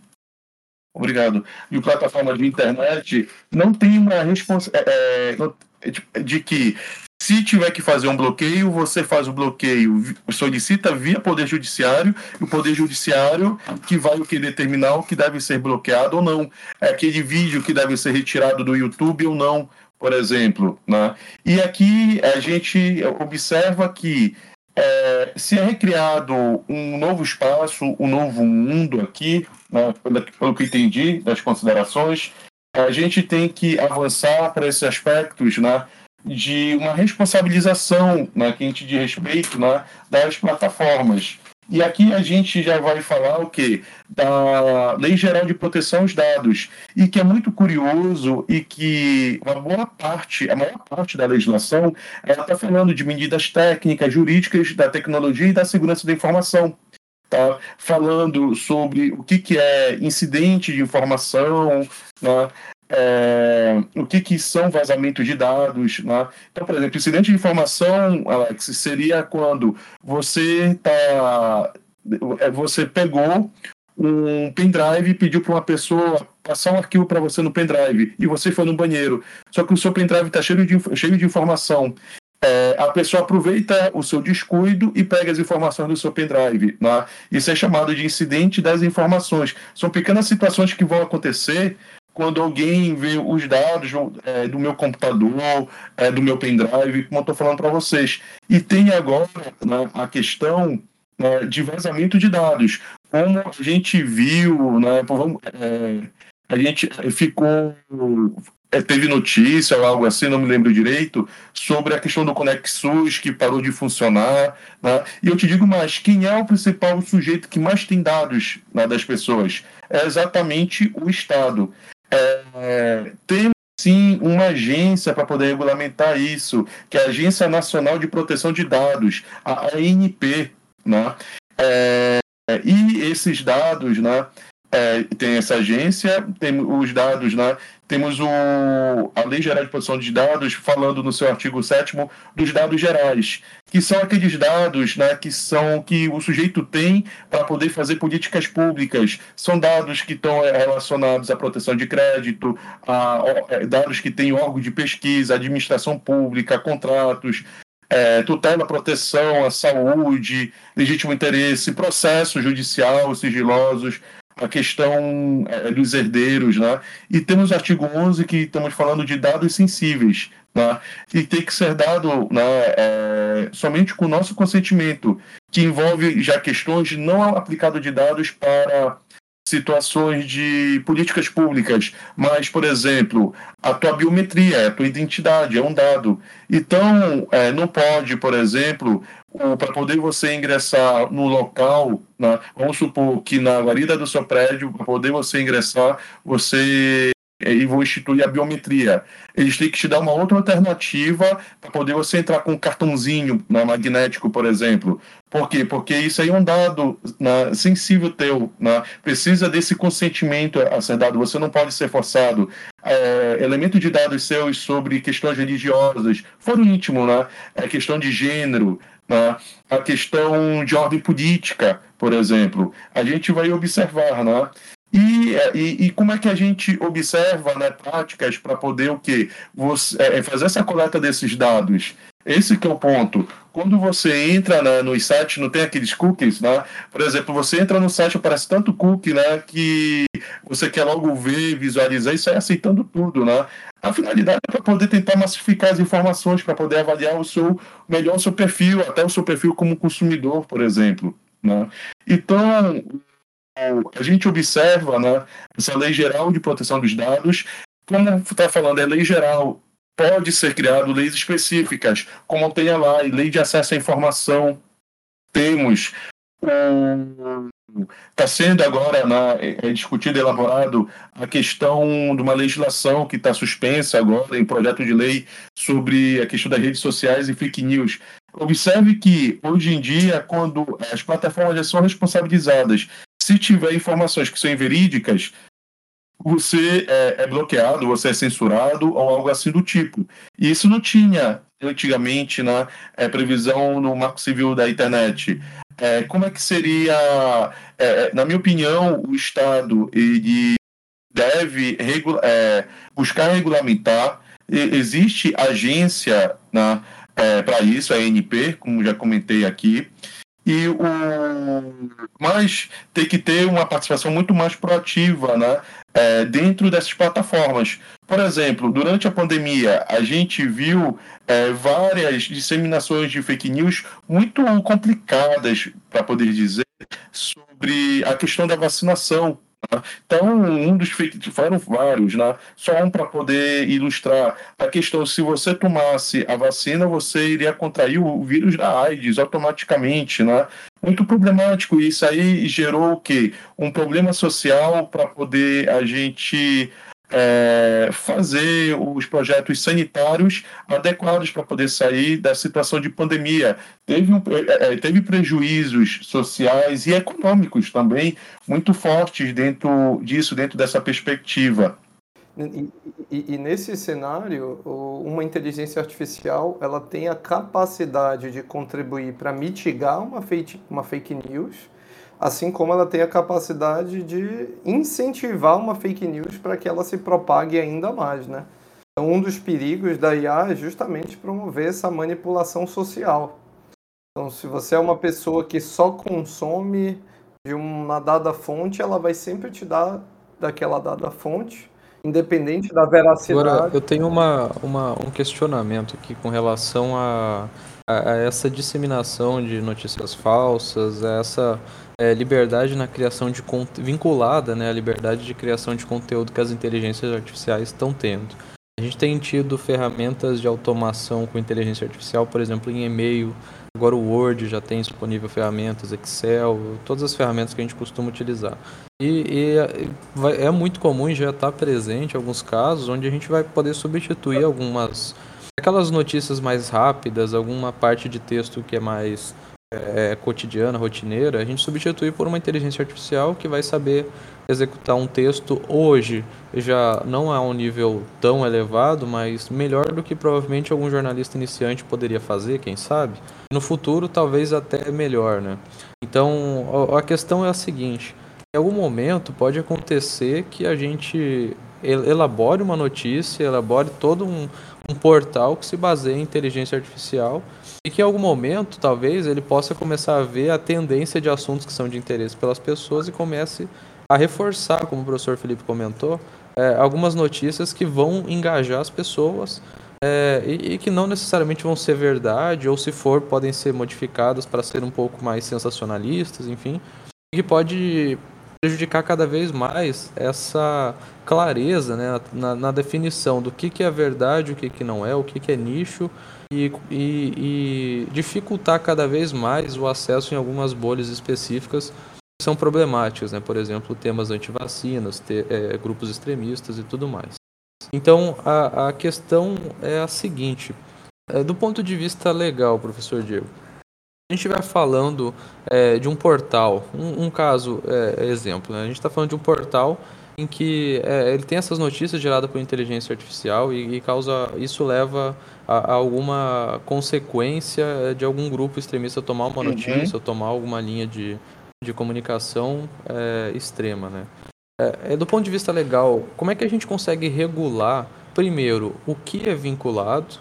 Obrigado. E plataforma de internet não tem uma responsabilidade é, é, de que se tiver que fazer um bloqueio, você faz o bloqueio, solicita via Poder Judiciário, e o Poder Judiciário que vai o que determinar o que deve ser bloqueado ou não. É aquele vídeo que deve ser retirado do YouTube ou não por exemplo. Né? E aqui a gente observa que é, se é recriado um novo espaço, um novo mundo aqui, né, pelo, que entendi das considerações, a gente tem que avançar para esses aspectos né, de uma responsabilização né, que a gente de respeito né, das plataformas. E aqui a gente já vai falar o quê? Da Lei Geral de Proteção aos Dados. E que é muito curioso e que uma boa parte, a maior parte da legislação, ela está falando de medidas técnicas, jurídicas, da tecnologia e da segurança da informação. Tá falando sobre o que, que é incidente de informação, né? É, o que, que são vazamentos de dados. Né? Então, por exemplo, incidente de informação, Alex, seria quando você tá, é, você pegou um pendrive e pediu para uma pessoa passar um arquivo para você no pendrive e você foi no banheiro. Só que o seu pendrive está cheio de, cheio de informação. É, a pessoa aproveita o seu descuido e pega as informações do seu pendrive. Né? Isso é chamado de incidente das informações. São pequenas situações que vão acontecer quando alguém vê os dados é, do meu computador, é, do meu pendrive, como eu estou falando para vocês. E tem agora né, a questão né, de vazamento de dados. Como a gente viu, né, é, a gente ficou. É, teve notícia ou algo assim, não me lembro direito, sobre a questão do ConexSUS que parou de funcionar. Né? E eu te digo mais: quem é o principal sujeito que mais tem dados né, das pessoas? É exatamente o Estado. É, tem sim uma agência para poder regulamentar isso, que é a Agência Nacional de Proteção de Dados, a ANP, né? É, e esses dados, né? É, tem essa agência, tem os dados, né? Temos o, a Lei Geral de Proteção de Dados falando no seu artigo 7 dos dados gerais, que são aqueles dados né, que são que o sujeito tem para poder fazer políticas públicas. São dados que estão é, relacionados à proteção de crédito, a, a é, dados que têm órgão de pesquisa, administração pública, contratos, é, tutela, proteção, a saúde, legítimo interesse, processo judicial, sigilosos, a questão é, dos herdeiros, né? E temos o artigo 11 que estamos falando de dados sensíveis, né? E tem que ser dado né, é, somente com o nosso consentimento, que envolve já questões de não aplicado de dados para situações de políticas públicas, mas, por exemplo, a tua biometria, a tua identidade é um dado. Então, é, não pode, por exemplo, para poder você ingressar no local, né, vamos supor que na guarida do seu prédio, para poder você ingressar, você e vou instituir a biometria. Eles têm que te dar uma outra alternativa para poder você entrar com um cartãozinho né, magnético, por exemplo. Por quê? Porque isso aí é um dado né, sensível teu. Né? Precisa desse consentimento a ser dado. Você não pode ser forçado. É, elemento de dados seus sobre questões religiosas, foro íntimo, né? É questão de gênero, né? a questão de ordem política, por exemplo. A gente vai observar, né? E, e, e, como é que a gente observa né, práticas para poder o quê? Você, é, fazer essa coleta desses dados? Esse que é o ponto. Quando você entra né, nos sites, não tem aqueles cookies, né? Por exemplo, você entra no site, aparece tanto cookie, né? Que você quer logo ver, visualizar e sair aceitando tudo, né? A finalidade é para poder tentar massificar as informações, para poder avaliar o seu melhor o seu perfil, até o seu perfil como consumidor, por exemplo. Né? Então, a gente observa né, essa lei geral de proteção dos dados, como está falando, é lei geral, pode ser criado leis específicas, como tem lá, lei de acesso à informação, temos está sendo agora na, é discutido, elaborado a questão de uma legislação que está suspensa agora em projeto de lei sobre a questão das redes sociais e fake news. Observe que hoje em dia, quando as plataformas já são responsabilizadas se tiver informações que são inverídicas, você é, é, bloqueado, você é censurado ou algo assim do tipo. E isso não tinha antigamente na é, previsão no Marco Civil da internet. É, como é que seria, é, é, na minha opinião, o Estado ele deve regula é, buscar regulamentar. existe agência né, para isso, a ANP, como já comentei aqui, e o mas tem que ter uma participação muito mais proativa, né, é, dentro dessas plataformas. Por exemplo, durante a pandemia, a gente viu é, várias disseminações de fake news muito complicadas, para poder dizer, sobre a questão da vacinação. Né? Então, um dos fake foram vários, né? Só um para poder ilustrar a questão: se você tomasse a vacina, você iria contrair o vírus da AIDS automaticamente, né? Muito problemático. Isso aí gerou o quê? Um problema social para poder a gente é, fazer os projetos sanitários adequados para poder sair da situação de pandemia. Teve, um, é, é, teve prejuízos sociais e econômicos também muito fortes dentro disso, dentro dessa perspectiva. E, e, e, nesse cenário, uma inteligência artificial ela tem a capacidade de contribuir para mitigar uma fake, uma fake news assim como ela tem a capacidade de incentivar uma fake news para que ela se propague ainda mais, né? Então, um dos perigos da IA é justamente promover essa manipulação social. Então, se você é uma pessoa que só consome de uma dada fonte, ela vai sempre te dar daquela dada fonte, independente da veracidade. Agora, eu tenho uma, uma, um questionamento aqui com relação a, a, a essa disseminação de notícias falsas, a essa é, liberdade na criação de vinculada né, à liberdade de criação de conteúdo que as inteligências artificiais estão tendo. A gente tem tido ferramentas de automação com inteligência artificial, por exemplo, em e-mail. Agora o Word já tem disponível ferramentas, Excel, todas as ferramentas que a gente costuma utilizar. E, e é, é muito comum já está presente alguns casos onde a gente vai poder substituir algumas aquelas notícias mais rápidas, alguma parte de texto que é mais é, cotidiana, rotineira, a gente substitui por uma inteligência artificial que vai saber executar um texto hoje já não a um nível tão elevado, mas melhor do que provavelmente algum jornalista iniciante poderia fazer, quem sabe. No futuro, talvez até melhor, né? Então, a questão é a seguinte: em algum momento pode acontecer que a gente elabore uma notícia, elabore todo um, um portal que se baseia em inteligência artificial e que em algum momento, talvez, ele possa começar a ver a tendência de assuntos que são de interesse pelas pessoas e comece a reforçar, como o professor Felipe comentou, é, algumas notícias que vão engajar as pessoas é, e, e, que não necessariamente vão ser verdade, ou se for, podem ser modificadas para ser um pouco mais sensacionalistas, enfim, e que pode prejudicar cada vez mais essa clareza né, na, na definição do que, que é verdade, o que, que não é, o que, que é nicho e, e, e dificultar cada vez mais o acesso em algumas bolhas específicas que são problemáticas, né? por exemplo, temas anti-vacinas, é, grupos extremistas e tudo mais. Então, a, a questão é a seguinte: é, do ponto de vista legal, professor Diego, a gente vai falando é, de um portal, um, um caso, é, exemplo, né? a gente está falando de um portal em que é, ele tem essas notícias geradas por inteligência artificial e, e causa isso leva a, a, alguma consequência de algum grupo extremista tomar uma uhum. notícia uhum. ou tomar alguma linha de, de comunicação é, extrema, né? É, é, do ponto de vista legal, como é que a gente consegue regular, primeiro, o que é vinculado,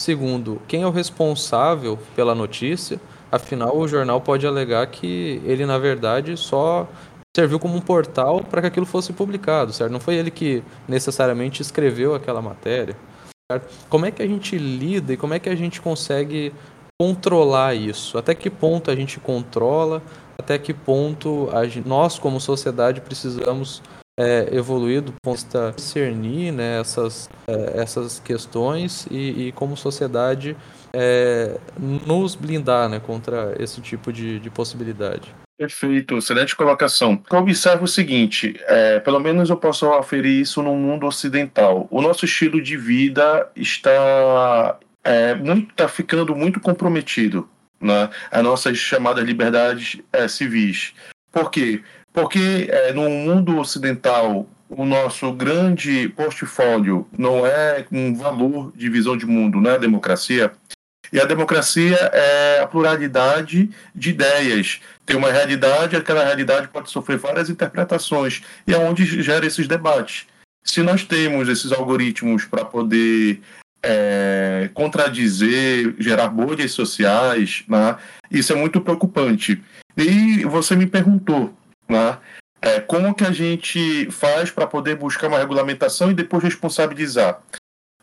segundo, quem é o responsável pela notícia, afinal o jornal pode alegar que ele, na verdade, só serviu como um portal para que aquilo fosse publicado, certo? Não foi ele que necessariamente escreveu aquela matéria. Certo? Como é que a gente lida e como é que a gente consegue controlar isso? Até que ponto a gente controla? Até que ponto gente, nós, como sociedade, precisamos é, evoluir do ponto de discernir né, essas, é, essas questões e, e como sociedade, é, nos blindar né, contra esse tipo de, de possibilidade? Perfeito, excelente colocação. Eu observo o seguinte, é, pelo menos eu posso aferir isso no mundo ocidental. O nosso estilo de vida está, é, muito, está ficando muito comprometido, né? As nossas chamadas liberdades é, civis. Por quê? Porque é, no mundo ocidental o nosso grande portfólio não é um valor de visão de mundo, não é democracia. E a democracia é a pluralidade de ideias. Tem uma realidade, aquela realidade pode sofrer várias interpretações, e é onde gera esses debates. Se nós temos esses algoritmos para poder é, contradizer, gerar bolhas sociais, né? isso é muito preocupante. E você me perguntou, né? É, como que a gente faz para poder buscar uma regulamentação e depois responsabilizar?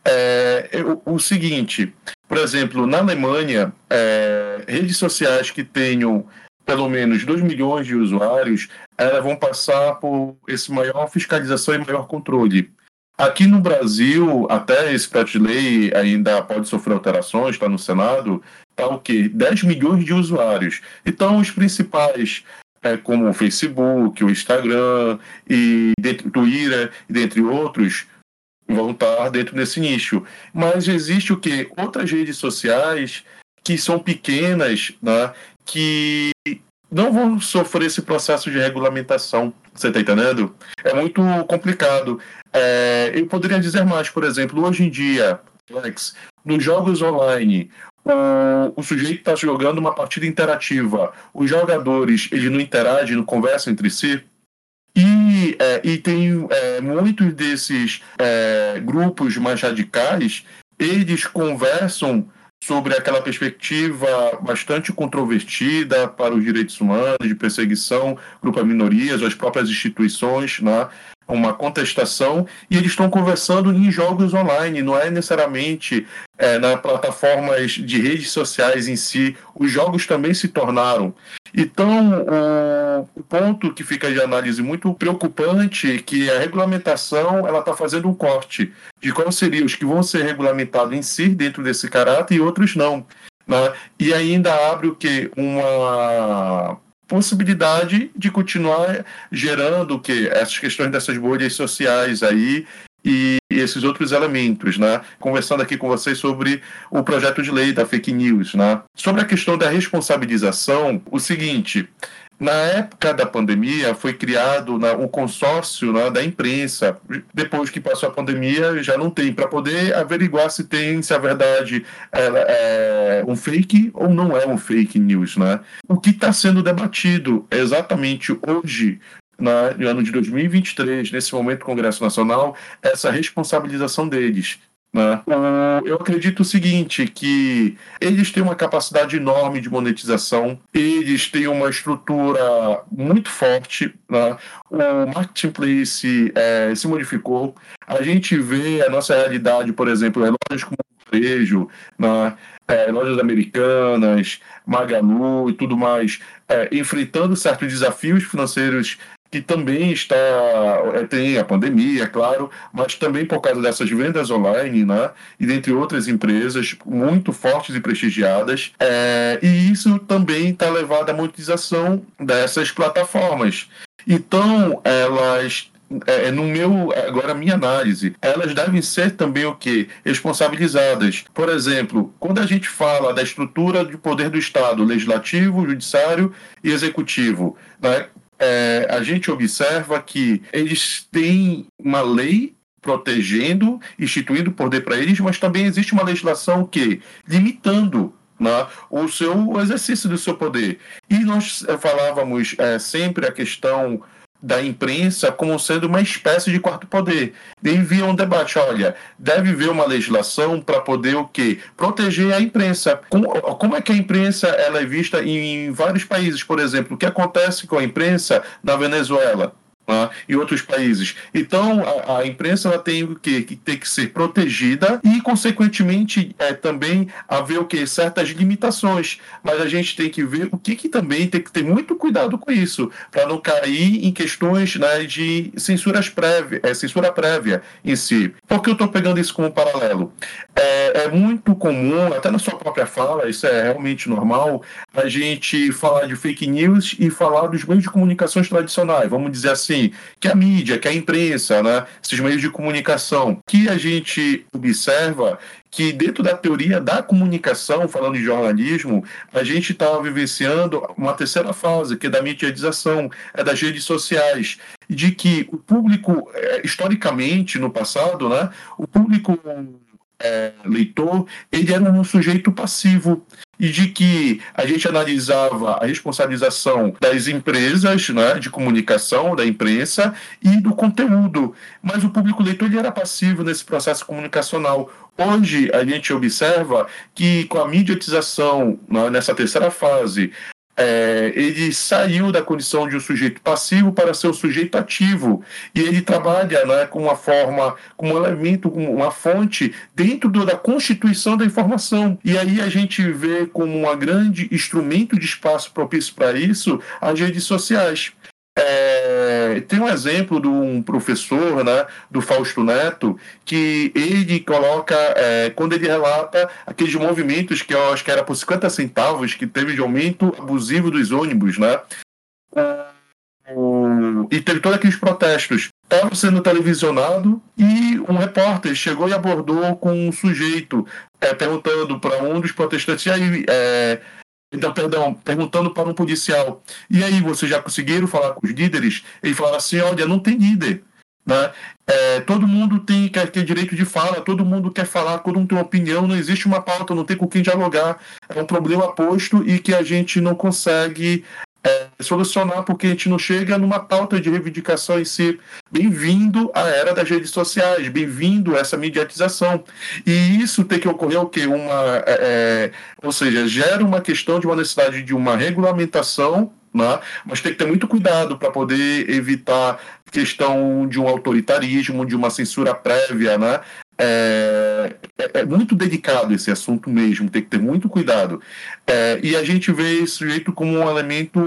É, o, o, seguinte, por exemplo, na Alemanha, é, redes sociais que tenham pelo menos 2 milhões de usuários, elas vão passar por esse maior fiscalização e maior controle. Aqui no Brasil, até esse projeto de lei ainda pode sofrer alterações, está no Senado, está o quê? 10 milhões de usuários. Então, os principais, é, como o Facebook, o Instagram, e Twitter, dentre outros, vão estar dentro desse nicho. Mas existe o quê? Outras redes sociais que são pequenas, né, que não vão sofrer esse processo de regulamentação. Você está entendendo? É muito complicado. É, eu poderia dizer mais, por exemplo, hoje em dia, Alex, nos jogos online, o, o sujeito está jogando uma partida interativa, os jogadores eles não interagem, não conversam entre si. E, é, e tem é, muitos desses é, grupos mais radicais, eles conversam sobre aquela perspectiva bastante controvertida para os direitos humanos, de perseguição, grupo a minorias, as próprias instituições, né? uma contestação, e eles estão conversando em jogos online, não é necessariamente é, nas plataformas de redes sociais em si. Os jogos também se tornaram. Então, o, o ponto que fica de análise muito preocupante é que a regulamentação ela está fazendo um corte de quais seriam os que vão ser regulamentados em si, dentro desse caráter, e outros não. Né? E ainda abre o que? Uma possibilidade de continuar gerando o que essas questões dessas bolhas sociais aí e esses outros elementos, né? Conversando aqui com vocês sobre o projeto de lei da fake news, né? Sobre a questão da responsabilização, o seguinte, na época da pandemia, foi criado né, um consórcio né, da imprensa. Depois que passou a pandemia, já não tem, para poder averiguar se tem, se a verdade é, é, um fake ou não é um fake news. Né? O que está sendo debatido exatamente hoje no ano de 2023, nesse momento do Congresso Nacional, essa responsabilização deles. Né? Eu acredito o seguinte, que eles têm uma capacidade enorme de monetização, eles têm uma estrutura muito forte, né? o marketplace é, se modificou, a gente vê a nossa realidade, por exemplo, lojas como Varejo, né? é, lojas americanas, Magalu e tudo mais, é, enfrentando certos desafios financeiros que também está é, tem a pandemia, é claro, mas também por causa dessas vendas online, né, e dentre outras empresas muito fortes e prestigiadas, é, e isso também está levado à monetização dessas plataformas. Então, elas é, no meu agora minha análise, elas devem ser também o que responsabilizadas. Por exemplo, quando a gente fala da estrutura de poder do Estado, legislativo, judiciário e executivo, né? É, a gente observa que eles têm uma lei protegendo, instituindo poder para eles, mas também existe uma legislação que limitando né, o seu o exercício do seu poder. E nós é, falávamos é, sempre a questão da imprensa como sendo uma espécie de quarto poder. E havia um debate, olha, deve haver uma legislação para poder o quê? Proteger a imprensa. Como, como, é que a imprensa ela é vista em vários países, por exemplo? O que acontece com a imprensa na Venezuela? Né, e outros países. Então, a, a imprensa ela tem o que, que tem que ser protegida e, consequentemente, é, também haver o que certas limitações. Mas a gente tem que ver o que, que também tem que ter muito cuidado com isso, para não cair em questões né, de censuras prévia, é, censura prévia em si. Por que eu estou pegando isso como paralelo? É, é muito comum, até na sua própria fala, isso é realmente normal, a gente falar de fake news e falar dos meios de comunicações tradicionais, vamos dizer assim assim, que a mídia, que a imprensa, né, esses meios de comunicação, que a gente observa que dentro da teoria da comunicação, falando de jornalismo, a gente está vivenciando uma terceira fase, que é da mediatização, é das redes sociais, de que o público, é, historicamente, no passado, né, o público é, leitor, ele era um sujeito passivo. E de que a gente analisava a responsabilização das empresas né, de comunicação, da imprensa e do conteúdo. Mas o público leitor ele era passivo nesse processo comunicacional. Hoje a gente observa que com a mediatização né, nessa terceira fase, é, ele saiu da condição de um sujeito passivo para ser um sujeito ativo e ele trabalha né, com uma forma, com um elemento, com uma fonte dentro do, da constituição da informação e aí a gente vê como um grande instrumento de espaço propício para isso as redes sociais. É, tem um exemplo de um professor, né, do Fausto Neto, que ele coloca, é, quando ele relata aqueles movimentos que eu acho que era por 50 centavos, que teve de aumento abusivo dos ônibus, né? e teve todos aqueles protestos. Estava sendo televisionado e um repórter chegou e abordou com um sujeito é, perguntando para um dos protestantes, e aí, é, então, perdão, perguntando para um policial, e aí, vocês já conseguiram falar com os líderes? Ele falaram assim, olha, não tem líder. Né? É, todo mundo tem quer ter direito de fala, todo mundo quer falar, todo mundo tem uma opinião, não existe uma pauta, não tem com quem dialogar. É um problema posto e que a gente não consegue é, solucionar porque a gente não chega numa pauta de reivindicação em si. Bem-vindo à era das redes sociais, bem-vindo a essa mediatização. E isso tem que ocorrer o quê? Uma, é, é, ou seja, gera uma questão de uma necessidade de uma regulamentação né? mas tem que ter muito cuidado para poder evitar questão de um autoritarismo, de uma censura prévia, né? É, é, é, muito delicado esse assunto mesmo, tem que ter muito cuidado. É, e a gente vê esse sujeito como um elemento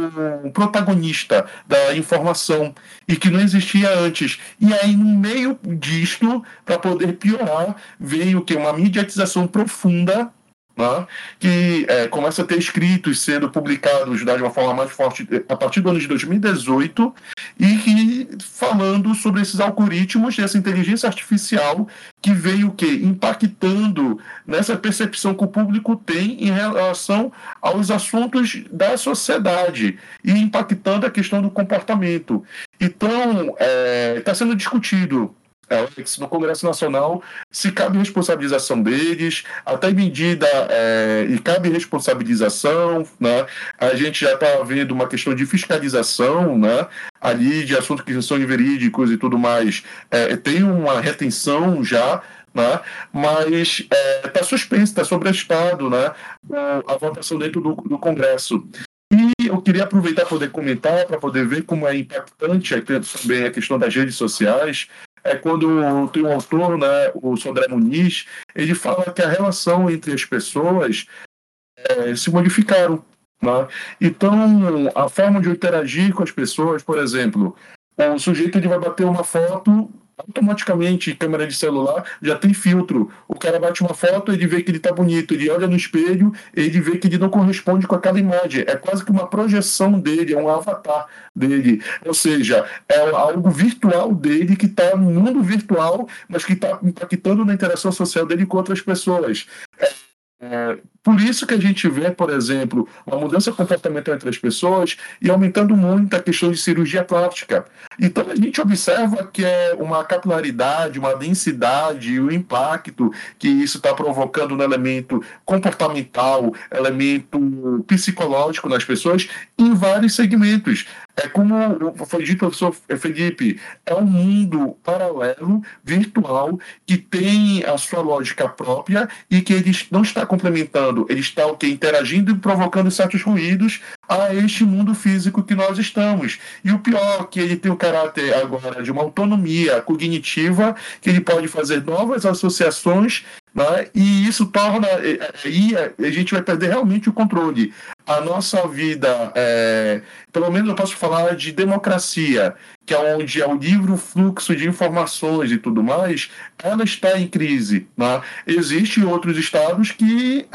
protagonista da informação e que não existia antes. E aí, no meio disto, para poder piorar, veio que uma mediatização profunda né, que é, começa a ter escritos sendo publicados de uma forma mais forte é, a partir do ano de 2018 e que falando sobre esses algoritmos, essa inteligência artificial que veio o impactando nessa percepção que o público tem em relação aos assuntos da sociedade e impactando a questão do comportamento. Então, está é, tá sendo discutido Alex, no Congresso Nacional, se cabe responsabilização deles, até medida, é, e cabe responsabilização, né? a gente já está vendo uma questão de fiscalização, né? ali de assuntos que são inverídicos e tudo mais, é, tem uma retenção já, né? mas está é, tá suspenso, está sobreestado né? a votação dentro do, do Congresso. E eu queria aproveitar para poder comentar, para poder ver como é impactante também a questão das redes sociais, é quando tem um autor, né, o Sodré Muniz, ele fala que a relação entre as pessoas é, se modificaram. Né? Então, a forma de interagir com as pessoas, por exemplo, o sujeito ele vai bater uma foto automaticamente câmera de celular já tem filtro. O cara bate uma foto, ele vê que ele tá bonito, ele olha no espelho, ele vê que ele não corresponde com aquela imagem. É quase que uma projeção dele, é um avatar dele. Ou seja, é algo virtual dele que está no mundo virtual, mas que está impactando na interação social dele com outras pessoas. É é, por isso que a gente vê, por exemplo, uma mudança comportamental entre as pessoas e aumentando muito a questão de cirurgia plástica. Então a gente observa que é uma capilaridade, uma densidade e o impacto que isso está provocando no elemento comportamental, elemento psicológico nas pessoas em vários segmentos. É como foi dito pelo professor Felipe, é um mundo paralelo, virtual, que tem a sua lógica própria e que ele não está complementando, ele está o que interagindo e provocando certos ruídos a este mundo físico que nós estamos. E o pior que ele tem o caráter agora de uma autonomia cognitiva, que ele pode fazer novas associações né? E isso torna. Aí a gente vai perder realmente o controle. A nossa vida, é, pelo menos eu posso falar de democracia, que é onde é o livre fluxo de informações e tudo mais, ela está em crise. Né? Existem outros estados que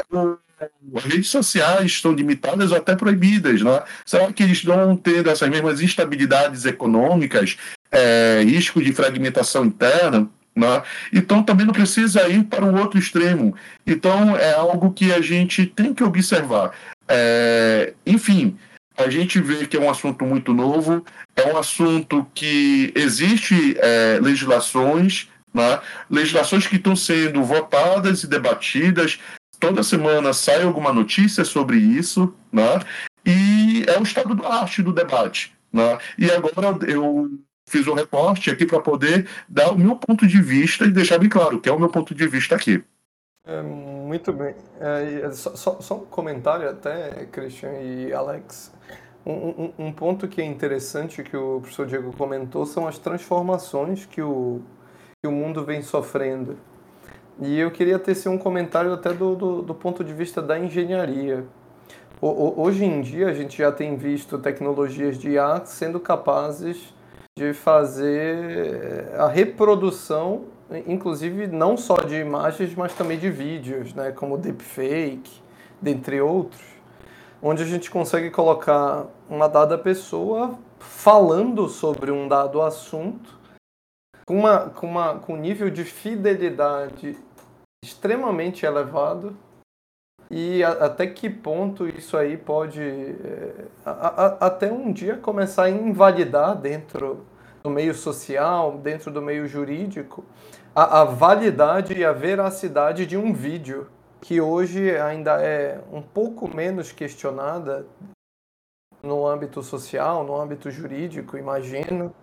as redes sociais estão limitadas ou até proibidas. Né? Será que eles estão tendo essas mesmas instabilidades econômicas, é, risco de fragmentação interna? Né? Então também não precisa ir para o outro extremo. Então é algo que a gente tem que observar. É, enfim, a gente vê que é um assunto muito novo, é um assunto que existe é, legislações, né? legislações que estão sendo votadas e debatidas, toda semana sai alguma notícia sobre isso, né? E é o estado da arte do debate, né? E agora eu fiz um recorte aqui para poder dar o meu ponto de vista e deixar bem claro que é o meu ponto de vista aqui. É, muito bem. É, só, só, só, um comentário até, Christian e Alex. Um, um, um, ponto que é interessante que o professor Diego comentou são as transformações que o, que o mundo vem sofrendo. E eu queria ter um comentário até do, do, do ponto de vista da engenharia. O, o, hoje em dia a gente já tem visto tecnologias de IA sendo capazes de fazer a reprodução, inclusive não só de imagens, mas também de vídeos, né, como deepfake, dentre outros, onde a gente consegue colocar uma dada pessoa falando sobre um dado assunto com, uma, com, uma, com um nível de fidelidade extremamente elevado e a, até que ponto isso aí pode é, a, a, até um dia começar a invalidar dentro do meio social, dentro do meio jurídico, a, validade e a veracidade de um vídeo que hoje ainda é um pouco menos questionada no âmbito social, no âmbito jurídico, imagino.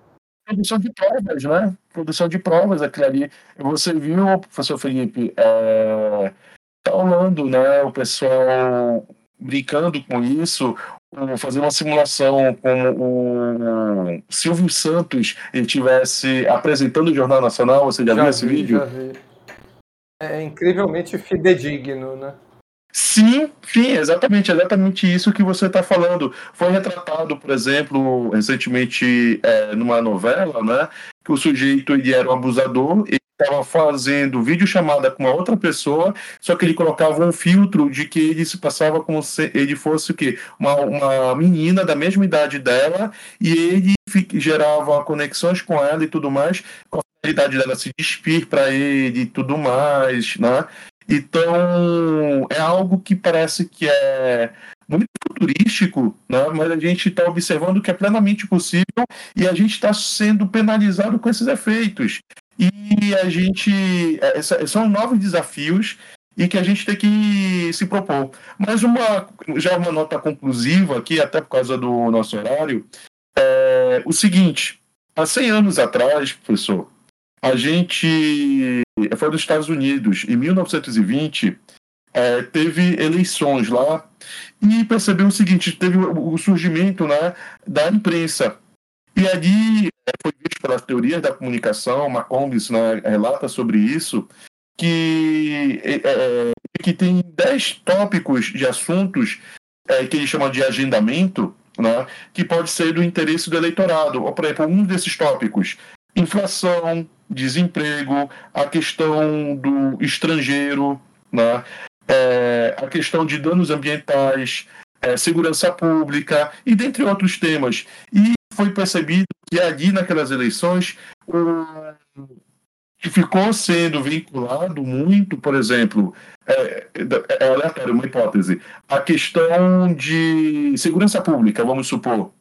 Produção de provas, né? Produção de provas, aquilo ali. Você viu, professor Felipe, é, falando, né, o pessoal brincando com isso, fazer uma simulação como o Silvio Santos ele tivesse apresentando o Jornal Nacional, você já, já viu esse vi, vídeo? Já vi. É incrivelmente fidedigno, né? Sim, sim, exatamente, exatamente isso que você está falando. Foi retratado, por exemplo, recentemente é, numa novela, né, que o sujeito ele era um abusador, estava fazendo videochamada com uma outra pessoa, só que ele colocava um filtro de que ele se passava como se ele fosse o quê? Uma, uma menina da mesma idade dela, e ele gerava conexões com ela e tudo mais, com a finalidade dela se despir para ele e tudo mais, né? Então, é algo que parece que é muito futurístico, né? mas a gente está observando que é plenamente possível e a gente está sendo penalizado com esses efeitos. E a gente. É, são novos desafios e que a gente tem que se propor. Mas uma, já uma nota conclusiva aqui, até por causa do nosso horário, é o seguinte: há 100 anos atrás, professor, a gente foi dos Estados Unidos, em 1920, é, teve eleições lá e percebeu o seguinte: teve o surgimento né, da imprensa. E ali é, foi visto pelas teorias da comunicação, Macombs né, relata sobre isso, que, é, é, que tem dez tópicos de assuntos é, que ele chama de agendamento, né, que pode ser do interesse do eleitorado. Por exemplo, um desses tópicos, inflação, desemprego, a questão do estrangeiro, né, é, a questão de danos ambientais, é, segurança pública e dentre outros temas. E foi percebido que ali naquelas eleições o que ficou sendo vinculado muito, por exemplo, é, é aleatório, uma hipótese, a questão de segurança pública, vamos supor,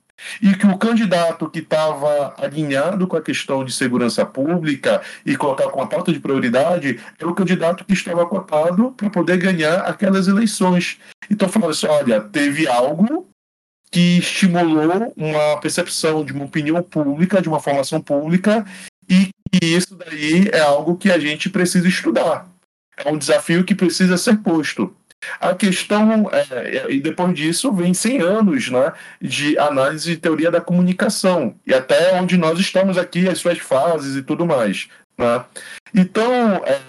e que o candidato que estava alinhado com a questão de segurança pública e colocar com a pauta de prioridade é o candidato que estava cotado para poder ganhar aquelas eleições. Então, falando assim: olha, teve algo que estimulou uma percepção de uma opinião pública, de uma formação pública, e isso daí é algo que a gente precisa estudar. É um desafio que precisa ser posto. A questão, é, é e depois disso, vem 100 anos né, de análise e teoria da comunicação, e até onde nós estamos aqui, as suas fases e tudo mais. Né? Então, é,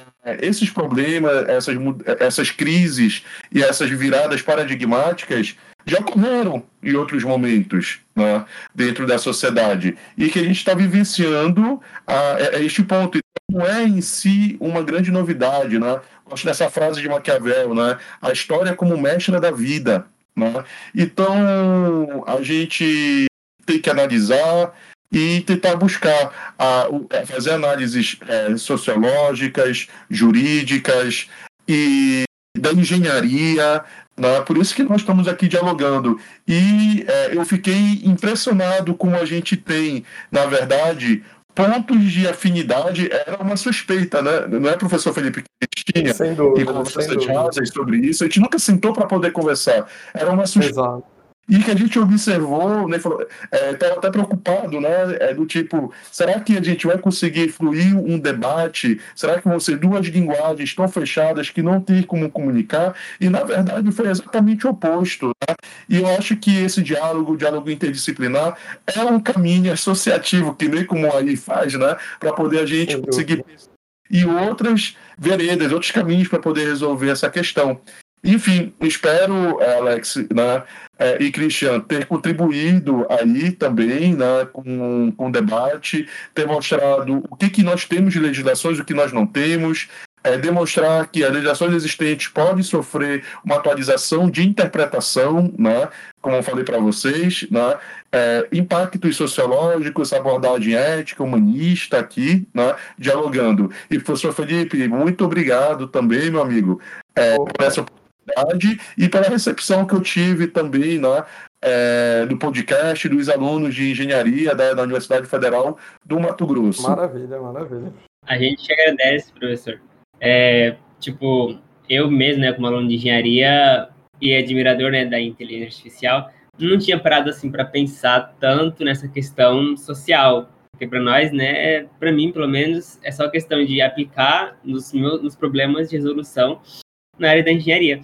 esses problemas, essas, essas crises e essas viradas paradigmáticas já ocorreram em outros momentos né, dentro da sociedade e que a gente está vivenciando a, a, este ponto. Então, não é em si uma grande novidade. Né? Gosto dessa frase de Maquiavel, né? a história é como mestra da vida. Né? Então, a gente tem que analisar e tentar buscar a, fazer análises é, sociológicas, jurídicas e da engenharia né? Por isso que nós estamos aqui dialogando. E é, eu fiquei impressionado como a gente tem, na verdade, pontos de afinidade. Era uma suspeita, né? não é, professor Felipe, que tinha dúvida, e conversas rasas sobre isso. A gente nunca sentou para poder conversar. Era uma sugestão e que a gente observou, né, falou, é, até preocupado, né, é, do tipo, será que a gente vai conseguir fluir um debate? Será que vão ser duas linguagens tão fechadas que não tem como comunicar? E na verdade foi exatamente o oposto, né? E eu acho que esse diálogo, o diálogo interdisciplinar, é um caminho associativo que nem como aí faz, né, para poder a gente conseguir e outras veredas, outros caminhos para poder resolver essa questão. Enfim, espero, Alex né, é, e Cristian, ter contribuído aí também né, com, com o debate, ter mostrado o que, que nós temos de legislações, o que nós não temos, é, demonstrar que as legislações existentes podem sofrer uma atualização de interpretação, né, como eu falei para vocês, né, é, impactos sociológicos, abordagem ética, humanista aqui, né, dialogando. E, professor Felipe, muito obrigado também, meu amigo, é, por essa oportunidade e pela recepção que eu tive também né, é, do podcast dos alunos de engenharia da, da, Universidade Federal do Mato Grosso. Maravilha, maravilha. A gente agradece, professor. É, tipo, eu mesmo, né, como aluno de engenharia e admirador né, da inteligência artificial, não tinha parado assim para pensar tanto nessa questão social, porque para nós, né, para mim pelo menos, é só questão de aplicar nos, meus, nos problemas de resolução na área da engenharia.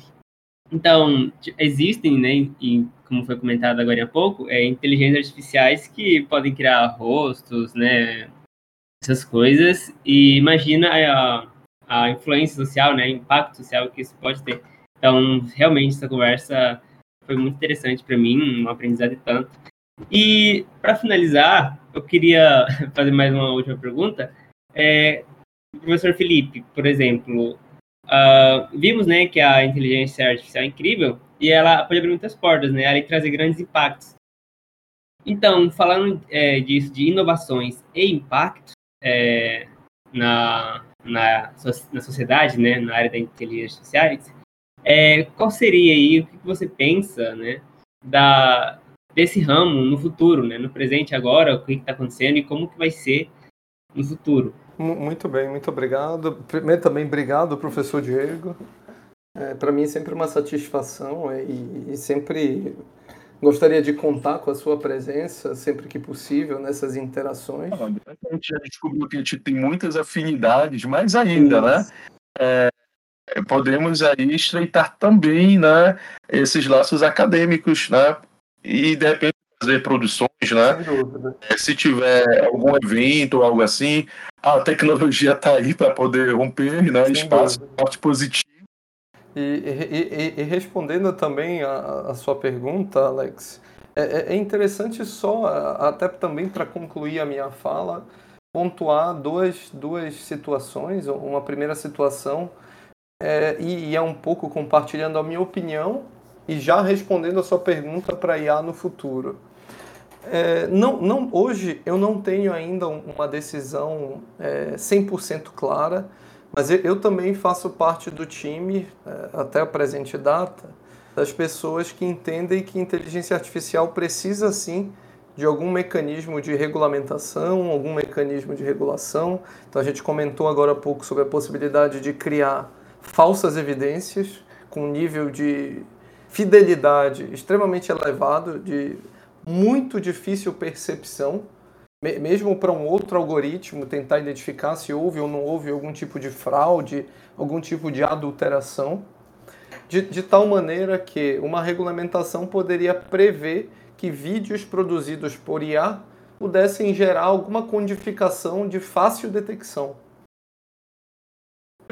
Então, existem, né, e como foi comentado agora há pouco, é, inteligências artificiais que podem criar rostos, né, essas coisas, e imagina a, a influência social, né, o impacto social que isso pode ter. Então, realmente, essa conversa foi muito interessante para mim, um aprendizado tanto. E, para finalizar, eu queria [laughs] fazer mais uma última pergunta. É, professor Felipe, por exemplo, Uh, vimos, né, que a inteligência artificial é incrível e ela pode abrir muitas portas, né, ela trazer grandes impactos. Então, falando é, disso, de inovações e impactos é, na, na, na sociedade, né, na área da inteligência artificial, é, qual seria aí, o que você pensa, né, da, desse ramo no futuro, né, no presente agora, o que está acontecendo e como que vai ser no futuro? Muito bem, muito obrigado. Primeiro também obrigado, professor Diego. É, Para mim é sempre uma satisfação é, e, e, sempre gostaria de contar com a sua presença sempre que possível nessas interações. A gente já descobriu que a gente tem muitas afinidades, mais ainda, né? Isso. né? É, podemos aí estreitar também, né, esses laços acadêmicos, né? E de repente fazer produções, né? É, se tiver algum evento ou algo assim, a tecnologia está aí para poder romper, né? Sem Espaço forte positivo. E, e, e, e, respondendo também a, a, sua pergunta, Alex, é, é, é interessante só, até também para concluir a minha fala, pontuar duas, duas situações. Uma primeira situação, é, e, e é um pouco compartilhando a minha opinião e já respondendo a sua pergunta para IA no futuro. É, não, não, hoje eu não tenho ainda uma decisão é, 100% clara, mas eu, eu, também faço parte do time, é, até a presente data, das pessoas que entendem que inteligência artificial precisa sim de algum mecanismo de regulamentação, algum mecanismo de regulação. Então a gente comentou agora há pouco sobre a possibilidade de criar falsas evidências com nível de fidelidade extremamente elevado, de muito difícil percepção, mesmo para um outro algoritmo tentar identificar se houve ou não houve algum tipo de fraude, algum tipo de adulteração, de, de tal maneira que uma regulamentação poderia prever que vídeos produzidos por IA pudessem gerar alguma codificação de fácil detecção.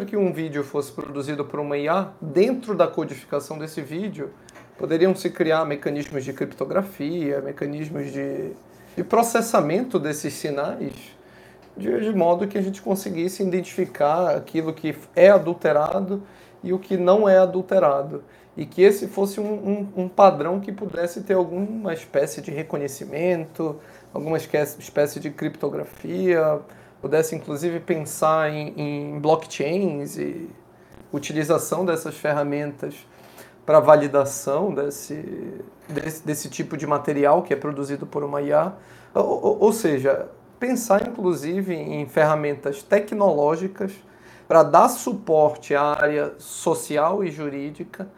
Que um vídeo fosse produzido por uma IA, dentro da codificação desse vídeo, poderiam se criar mecanismos de criptografia, mecanismos de, de processamento desses sinais, de, de, modo que a gente conseguisse identificar aquilo que é adulterado e o que não é adulterado. E que esse fosse um, um, um padrão que pudesse ter alguma espécie de reconhecimento, alguma espécie de criptografia, pudesse inclusive pensar em, em blockchains e utilização dessas ferramentas para validação desse, desse, desse, tipo de material que é produzido por uma IA. Ou, ou seja, pensar inclusive em ferramentas tecnológicas para dar suporte à área social e jurídica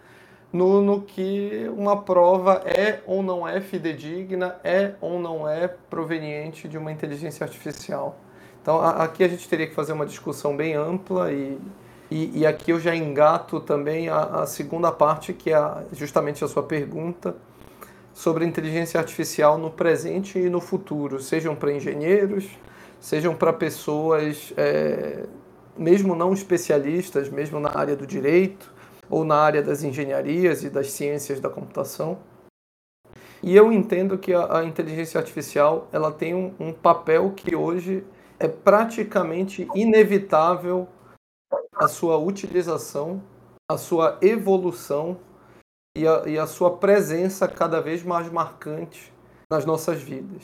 no, no que uma prova é ou não é fidedigna, é ou não é proveniente de uma inteligência artificial. Então, aqui a gente teria que fazer uma discussão bem ampla e, e, e aqui eu já engato também a, a segunda parte, que é justamente a sua pergunta sobre inteligência artificial no presente e no futuro, sejam para engenheiros, sejam para pessoas, é, mesmo não especialistas, mesmo na área do direito ou na área das engenharias e das ciências da computação. E eu entendo que a, a inteligência artificial ela tem um, um papel que hoje é praticamente inevitável a sua utilização, a sua evolução e a, e a sua presença cada vez mais marcante nas nossas vidas.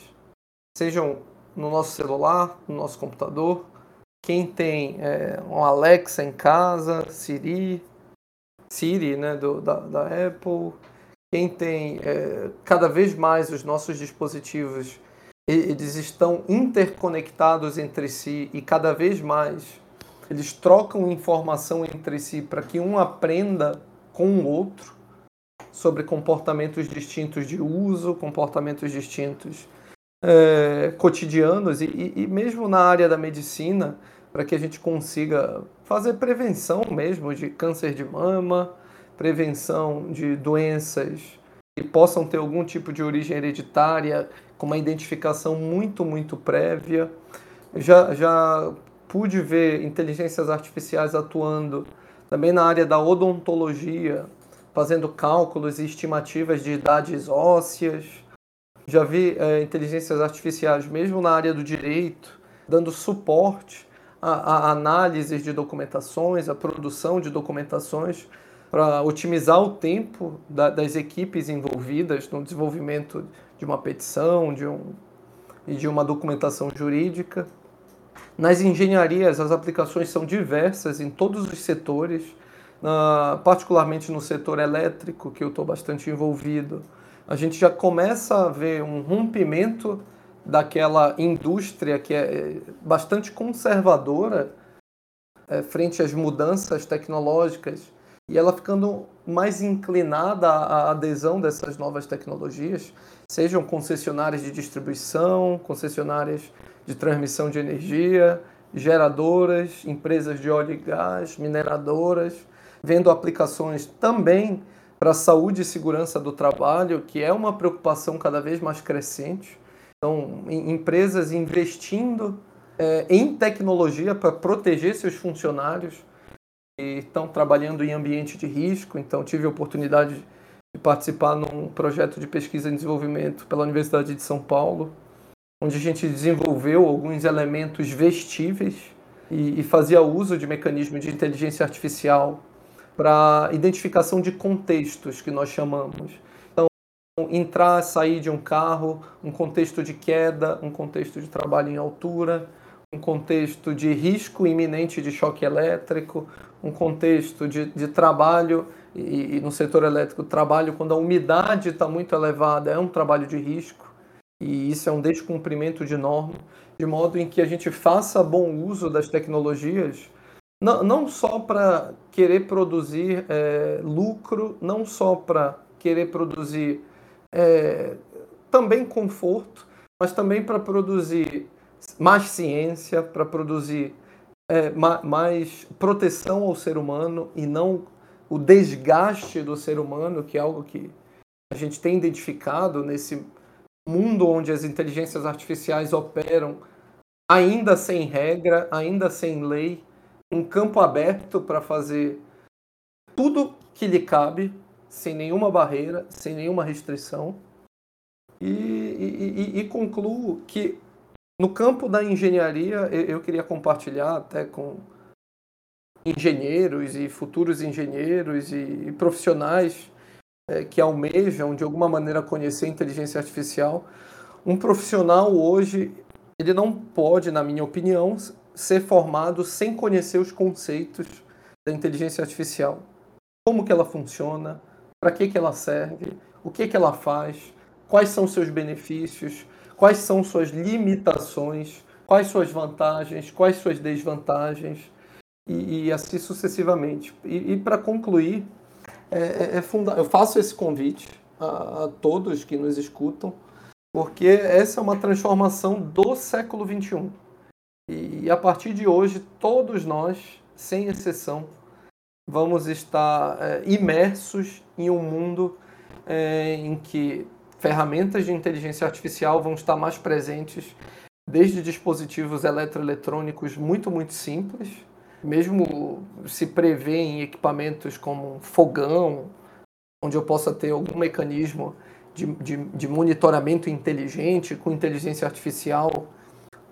Sejam no nosso celular, no nosso computador, quem tem é, um Alexa em casa, Siri, Siri né, do, da, da Apple, quem tem é, cada vez mais os nossos dispositivos, eles estão interconectados entre si e cada vez mais eles trocam informação entre si para que um aprenda com o outro sobre comportamentos distintos de uso, comportamentos distintos é, cotidianos e, e, mesmo na área da medicina, para que a gente consiga fazer prevenção mesmo de câncer de mama, prevenção de doenças que possam ter algum tipo de origem hereditária, com uma identificação muito, muito prévia. Já, já pude ver inteligências artificiais atuando também na área da odontologia, fazendo cálculos e estimativas de idades ósseas. Já vi é, inteligências artificiais, mesmo na área do direito, dando suporte a, a análises de documentações, a produção de documentações, para otimizar o tempo da, das equipes envolvidas no desenvolvimento de uma petição de um, e de uma documentação jurídica. Nas engenharias, as aplicações são diversas em todos os setores, uh, particularmente no setor elétrico, que eu estou bastante envolvido. A gente já começa a ver um rompimento daquela indústria que é bastante conservadora é, frente às mudanças tecnológicas e ela ficando mais inclinada à adesão dessas novas tecnologias, sejam concessionárias de distribuição, concessionárias de transmissão de energia, geradoras, empresas de óleo e gás, mineradoras, vendo aplicações também para a saúde e segurança do trabalho, que é uma preocupação cada vez mais crescente. Então, empresas investindo é, em tecnologia para proteger seus funcionários estão trabalhando em ambiente de risco. Então, tive a oportunidade de participar num projeto de pesquisa e desenvolvimento pela Universidade de São Paulo, onde a gente desenvolveu alguns elementos vestíveis e, e fazia uso de mecanismos de inteligência artificial para identificação de contextos que nós chamamos. Então, entrar, sair de um carro, um contexto de queda, um contexto de trabalho em altura, um contexto de risco iminente de choque elétrico, um contexto de, de trabalho e, e no setor elétrico, trabalho quando a umidade está muito elevada é um trabalho de risco e isso é um descumprimento de norma, de modo em que a gente faça bom uso das tecnologias, não, não só para querer produzir é, lucro, não só para querer produzir é, também conforto, mas também para produzir mais ciência, para produzir é, mais proteção ao ser humano e não o desgaste do ser humano, que é algo que a gente tem identificado nesse mundo onde as inteligências artificiais operam ainda sem regra, ainda sem lei, um campo aberto para fazer tudo que lhe cabe, sem nenhuma barreira, sem nenhuma restrição. E, e, e, e concluo que no campo da engenharia, eu, queria compartilhar até com engenheiros e futuros engenheiros e profissionais é, que almejam de alguma maneira conhecer inteligência artificial, um profissional hoje ele não pode, na minha opinião, ser formado sem conhecer os conceitos da inteligência artificial. Como que ela funciona, para que, que ela serve, o que, que ela faz, quais são seus benefícios, quais são suas limitações, quais suas vantagens, quais suas desvantagens. e, e assim sucessivamente. E, e para concluir, é, é, é funda eu faço esse convite a, a todos que nos escutam, porque essa é uma transformação do século XXI. E a partir de hoje, todos nós, sem exceção, vamos estar é, imersos em um mundo é, em que ferramentas de inteligência artificial vão estar mais presentes, desde dispositivos eletroeletrônicos muito, muito simples, mesmo se prevê em equipamentos como um fogão, onde eu possa ter algum mecanismo de, de, de monitoramento inteligente com inteligência artificial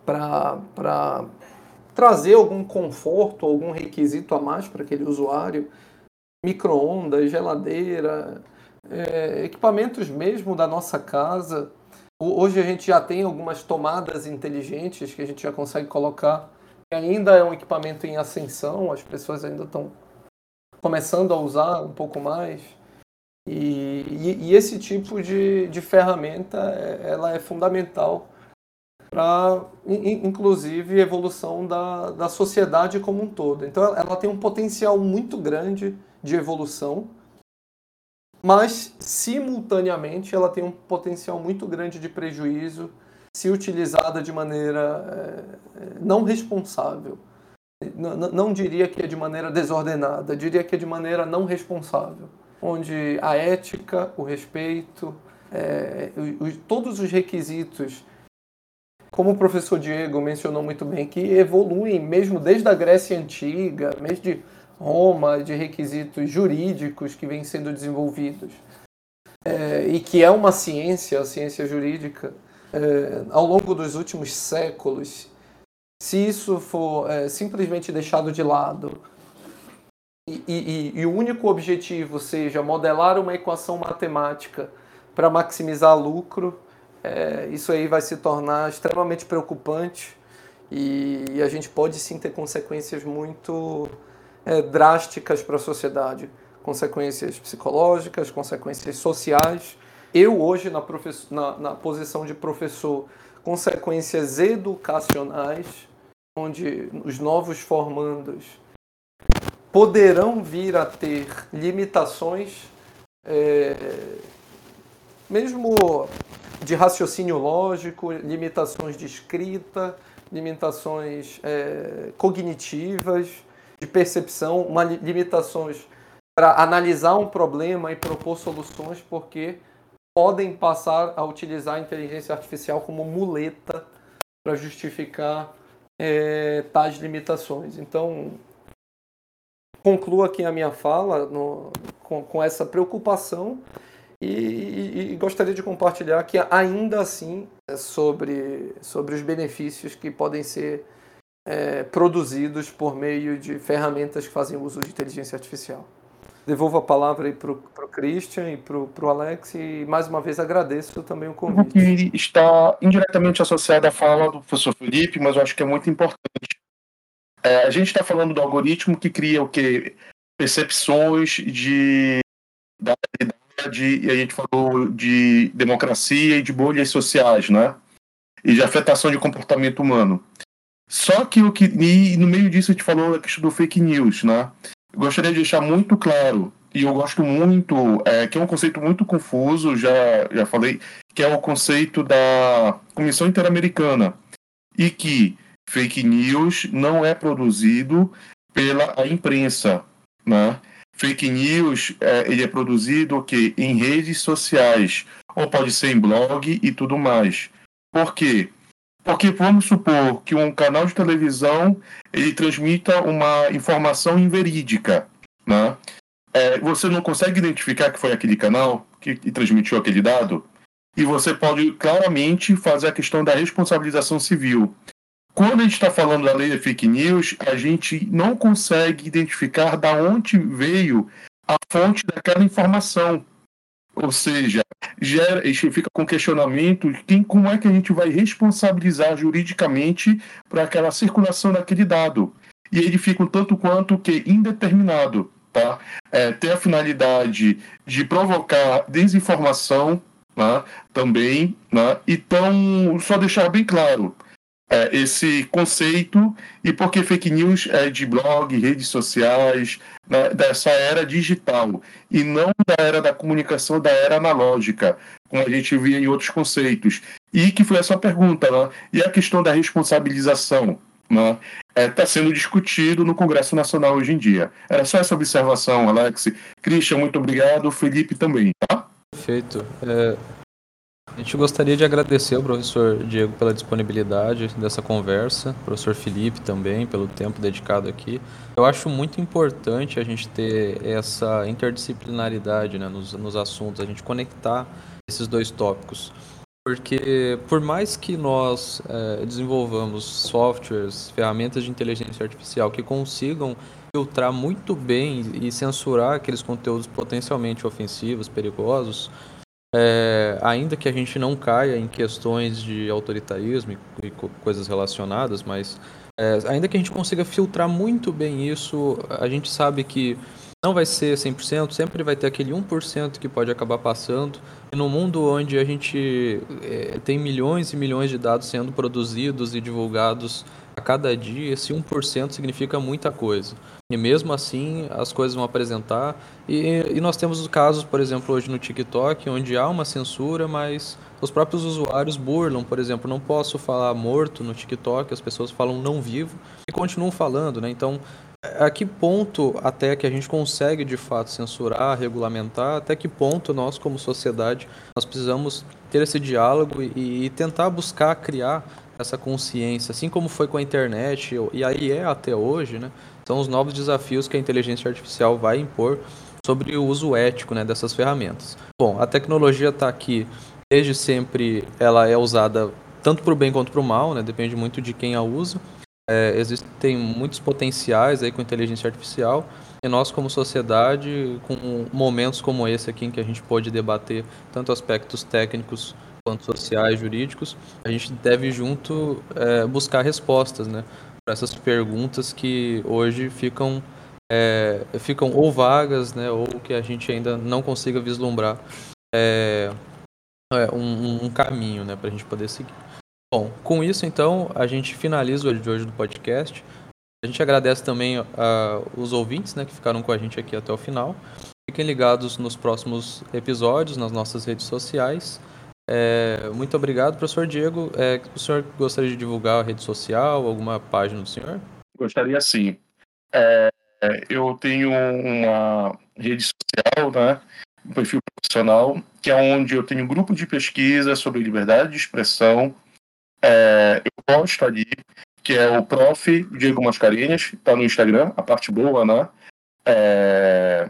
para trazer algum conforto, algum requisito a mais para aquele usuário, micro-ondas, geladeira, é, equipamentos mesmo da nossa casa. Hoje a gente já tem algumas tomadas inteligentes que a gente já consegue colocar. Ainda é um equipamento em ascensão, as pessoas ainda estão começando a usar um pouco mais. E, e, e esse tipo de, de ferramenta é, ela é fundamental para, inclusive, evolução da, da sociedade como um todo. Então, ela tem um potencial muito grande de evolução, mas, simultaneamente, ela tem um potencial muito grande de prejuízo se utilizada de maneira é, não responsável. Não, não diria que é de maneira desordenada, diria que é de maneira não responsável, onde a ética, o respeito, é, todos os requisitos como o professor Diego mencionou muito bem, que evoluem mesmo desde a Grécia Antiga, mesmo de Roma, de requisitos jurídicos que vêm sendo desenvolvidos. É, e que é uma ciência, a ciência jurídica, é, ao longo dos últimos séculos, se isso for é, simplesmente deixado de lado e, e, e, o único objetivo seja modelar uma equação matemática para maximizar lucro, é, isso aí vai se tornar extremamente preocupante e, e, a gente pode sim ter consequências muito é, drásticas para a sociedade consequências psicológicas, consequências sociais. Eu, hoje, na, na, na posição de professor, consequências educacionais, onde os novos formandos poderão vir a ter limitações, é, mesmo de raciocínio lógico, limitações de escrita, limitações é, cognitivas, de percepção, uma, limitações para analisar um problema e propor soluções, porque podem passar a utilizar a inteligência artificial como muleta para justificar é, tais limitações. Então, concluo aqui a minha fala no, com, com essa preocupação e, e, e, gostaria de compartilhar que ainda assim é sobre, sobre os benefícios que podem ser é, produzidos por meio de ferramentas que fazem uso de inteligência artificial. Devolvo a palavra para o Christian e para o Alex e mais uma vez agradeço também o convite. Que está indiretamente associado à fala do professor Felipe, mas eu acho que é muito importante. É, a gente está falando do algoritmo que cria o que percepções de da de, e a gente falou de democracia e de bolhas sociais, né? E de afetação de comportamento humano. Só que o que. E no meio disso a gente falou a questão do fake news, né? Eu gostaria de deixar muito claro, e eu gosto muito, é, que é um conceito muito confuso, já, já falei, que é o conceito da Comissão Interamericana. E que fake news não é produzido pela imprensa, né? fake news é, ele é produzido o quê? em redes sociais, ou pode ser em blog e tudo mais. Por quê? Porque vamos supor que um canal de televisão ele transmita uma informação inverídica, né? É, você não consegue identificar que foi aquele canal que, que transmitiu aquele dado e você pode claramente fazer a questão da responsabilização civil. Quando a gente está falando da lei de fake news, a gente não consegue identificar da onde veio a fonte daquela informação. Ou seja, gera, fica com questionamento quem, como é que a gente vai responsabilizar juridicamente para aquela circulação daquele dado. E ele fica um tanto quanto que indeterminado. Tá? É, tem a finalidade de provocar desinformação né, também. Né? Então, só deixar bem claro, é, esse conceito e por que fake news é de blog, redes sociais, né, dessa era digital e não da era da comunicação, da era analógica, como a gente via em outros conceitos. E que foi a sua pergunta, né? e a questão da responsabilização está né? é, tá sendo discutido no Congresso Nacional hoje em dia. Era só essa observação, Alex. Christian, muito obrigado. Felipe também, tá? Perfeito. É, a gente gostaria de agradecer ao professor Diego pela disponibilidade dessa conversa, professor Felipe também pelo tempo dedicado aqui. Eu acho muito importante a gente ter essa interdisciplinaridade né, nos, nos assuntos, a gente conectar esses dois tópicos. Porque por mais que nós é, desenvolvamos softwares, ferramentas de inteligência artificial que consigam filtrar muito bem e censurar aqueles conteúdos potencialmente ofensivos, perigosos, é, ainda que a gente não caia em questões de autoritarismo e, e coisas relacionadas, mas é, ainda que a gente consiga filtrar muito bem isso, a gente sabe que não vai ser 100%, sempre vai ter aquele 1% que pode acabar passando. E no mundo onde a gente é, tem milhões e milhões de dados sendo produzidos e divulgados a cada dia, esse 1% significa muita coisa. E mesmo assim, as coisas vão apresentar. E, e nós temos casos, por exemplo, hoje no TikTok, onde há uma censura, mas os próprios usuários burlam. Por exemplo, não posso falar morto no TikTok, as pessoas falam não vivo e continuam falando, né? Então, a que ponto até que a gente consegue de fato censurar, regulamentar, até que ponto nós como sociedade nós precisamos ter esse diálogo e, e tentar buscar criar essa consciência, assim como foi com a internet e aí é até hoje, né? São os novos desafios que a inteligência artificial vai impor sobre o uso ético né, dessas ferramentas. Bom, a tecnologia está aqui desde sempre, ela é usada tanto para o bem quanto para o mal, né? Depende muito de quem a usa. É, existem muitos potenciais aí com inteligência artificial e nós como sociedade, com momentos como esse aqui em que a gente pode debater tanto aspectos técnicos quanto sociais, jurídicos, a gente deve junto é, buscar respostas, né, para essas perguntas que hoje ficam é, ficam ou vagas, né, ou que a gente ainda não consiga vislumbrar é, é um, um, caminho, né, para a gente poder seguir. Bom, com isso então a gente finaliza o de hoje do podcast. A gente agradece também uh, os ouvintes né, que ficaram com a gente aqui até o final. Fiquem ligados nos próximos episódios, nas nossas redes sociais. É, muito obrigado, professor Diego. É, o senhor gostaria de divulgar a rede social, alguma página do senhor? Gostaria sim. É, eu tenho uma rede social, né, um perfil profissional, que é onde eu tenho um grupo de pesquisa sobre liberdade de expressão, é, eu posto ali, que é o prof. Diego Mascarenhas, está no Instagram, a parte boa, né? É,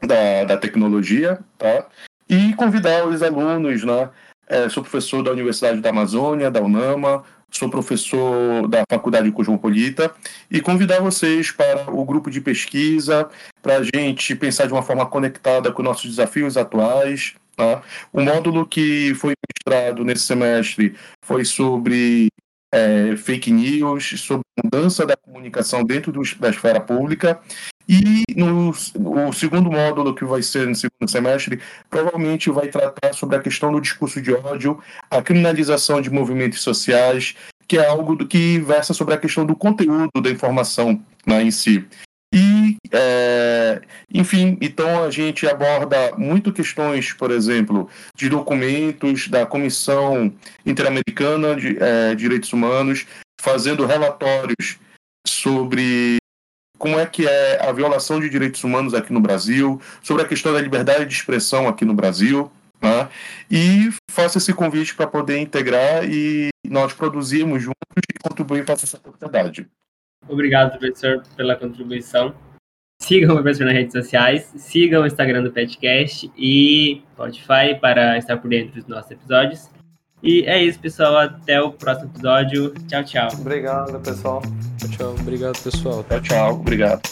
da, da tecnologia, tá? E convidar os alunos, né? É, sou professor da Universidade da Amazônia, da UNAMA, sou professor da Faculdade Cosmopolita, e convidar vocês para o grupo de pesquisa, para a gente pensar de uma forma conectada com nossos desafios atuais, Tá? O módulo que foi ministrado nesse semestre foi sobre é, fake news, sobre mudança da comunicação dentro do, da esfera pública. E no, o segundo módulo, que vai ser no segundo semestre, provavelmente vai tratar sobre a questão do discurso de ódio, a criminalização de movimentos sociais, que é algo que versa sobre a questão do conteúdo da informação né, em si. E, é, enfim, então a gente aborda muito questões, por exemplo, de documentos da Comissão Interamericana de é, Direitos Humanos, fazendo relatórios sobre como é que é a violação de direitos humanos aqui no Brasil, sobre a questão da liberdade de expressão aqui no Brasil. Né? E faço esse convite para poder integrar e nós produzirmos juntos e contribuir para essa sociedade. Obrigado, professor, pela contribuição. Sigam o professor nas redes sociais, sigam o Instagram do Petcast e Spotify para estar por dentro dos nossos episódios. E é isso, pessoal. Até o próximo episódio. Tchau, tchau. Obrigado, pessoal. Tchau, tchau. Obrigado, pessoal. Tchau, tchau. Obrigado.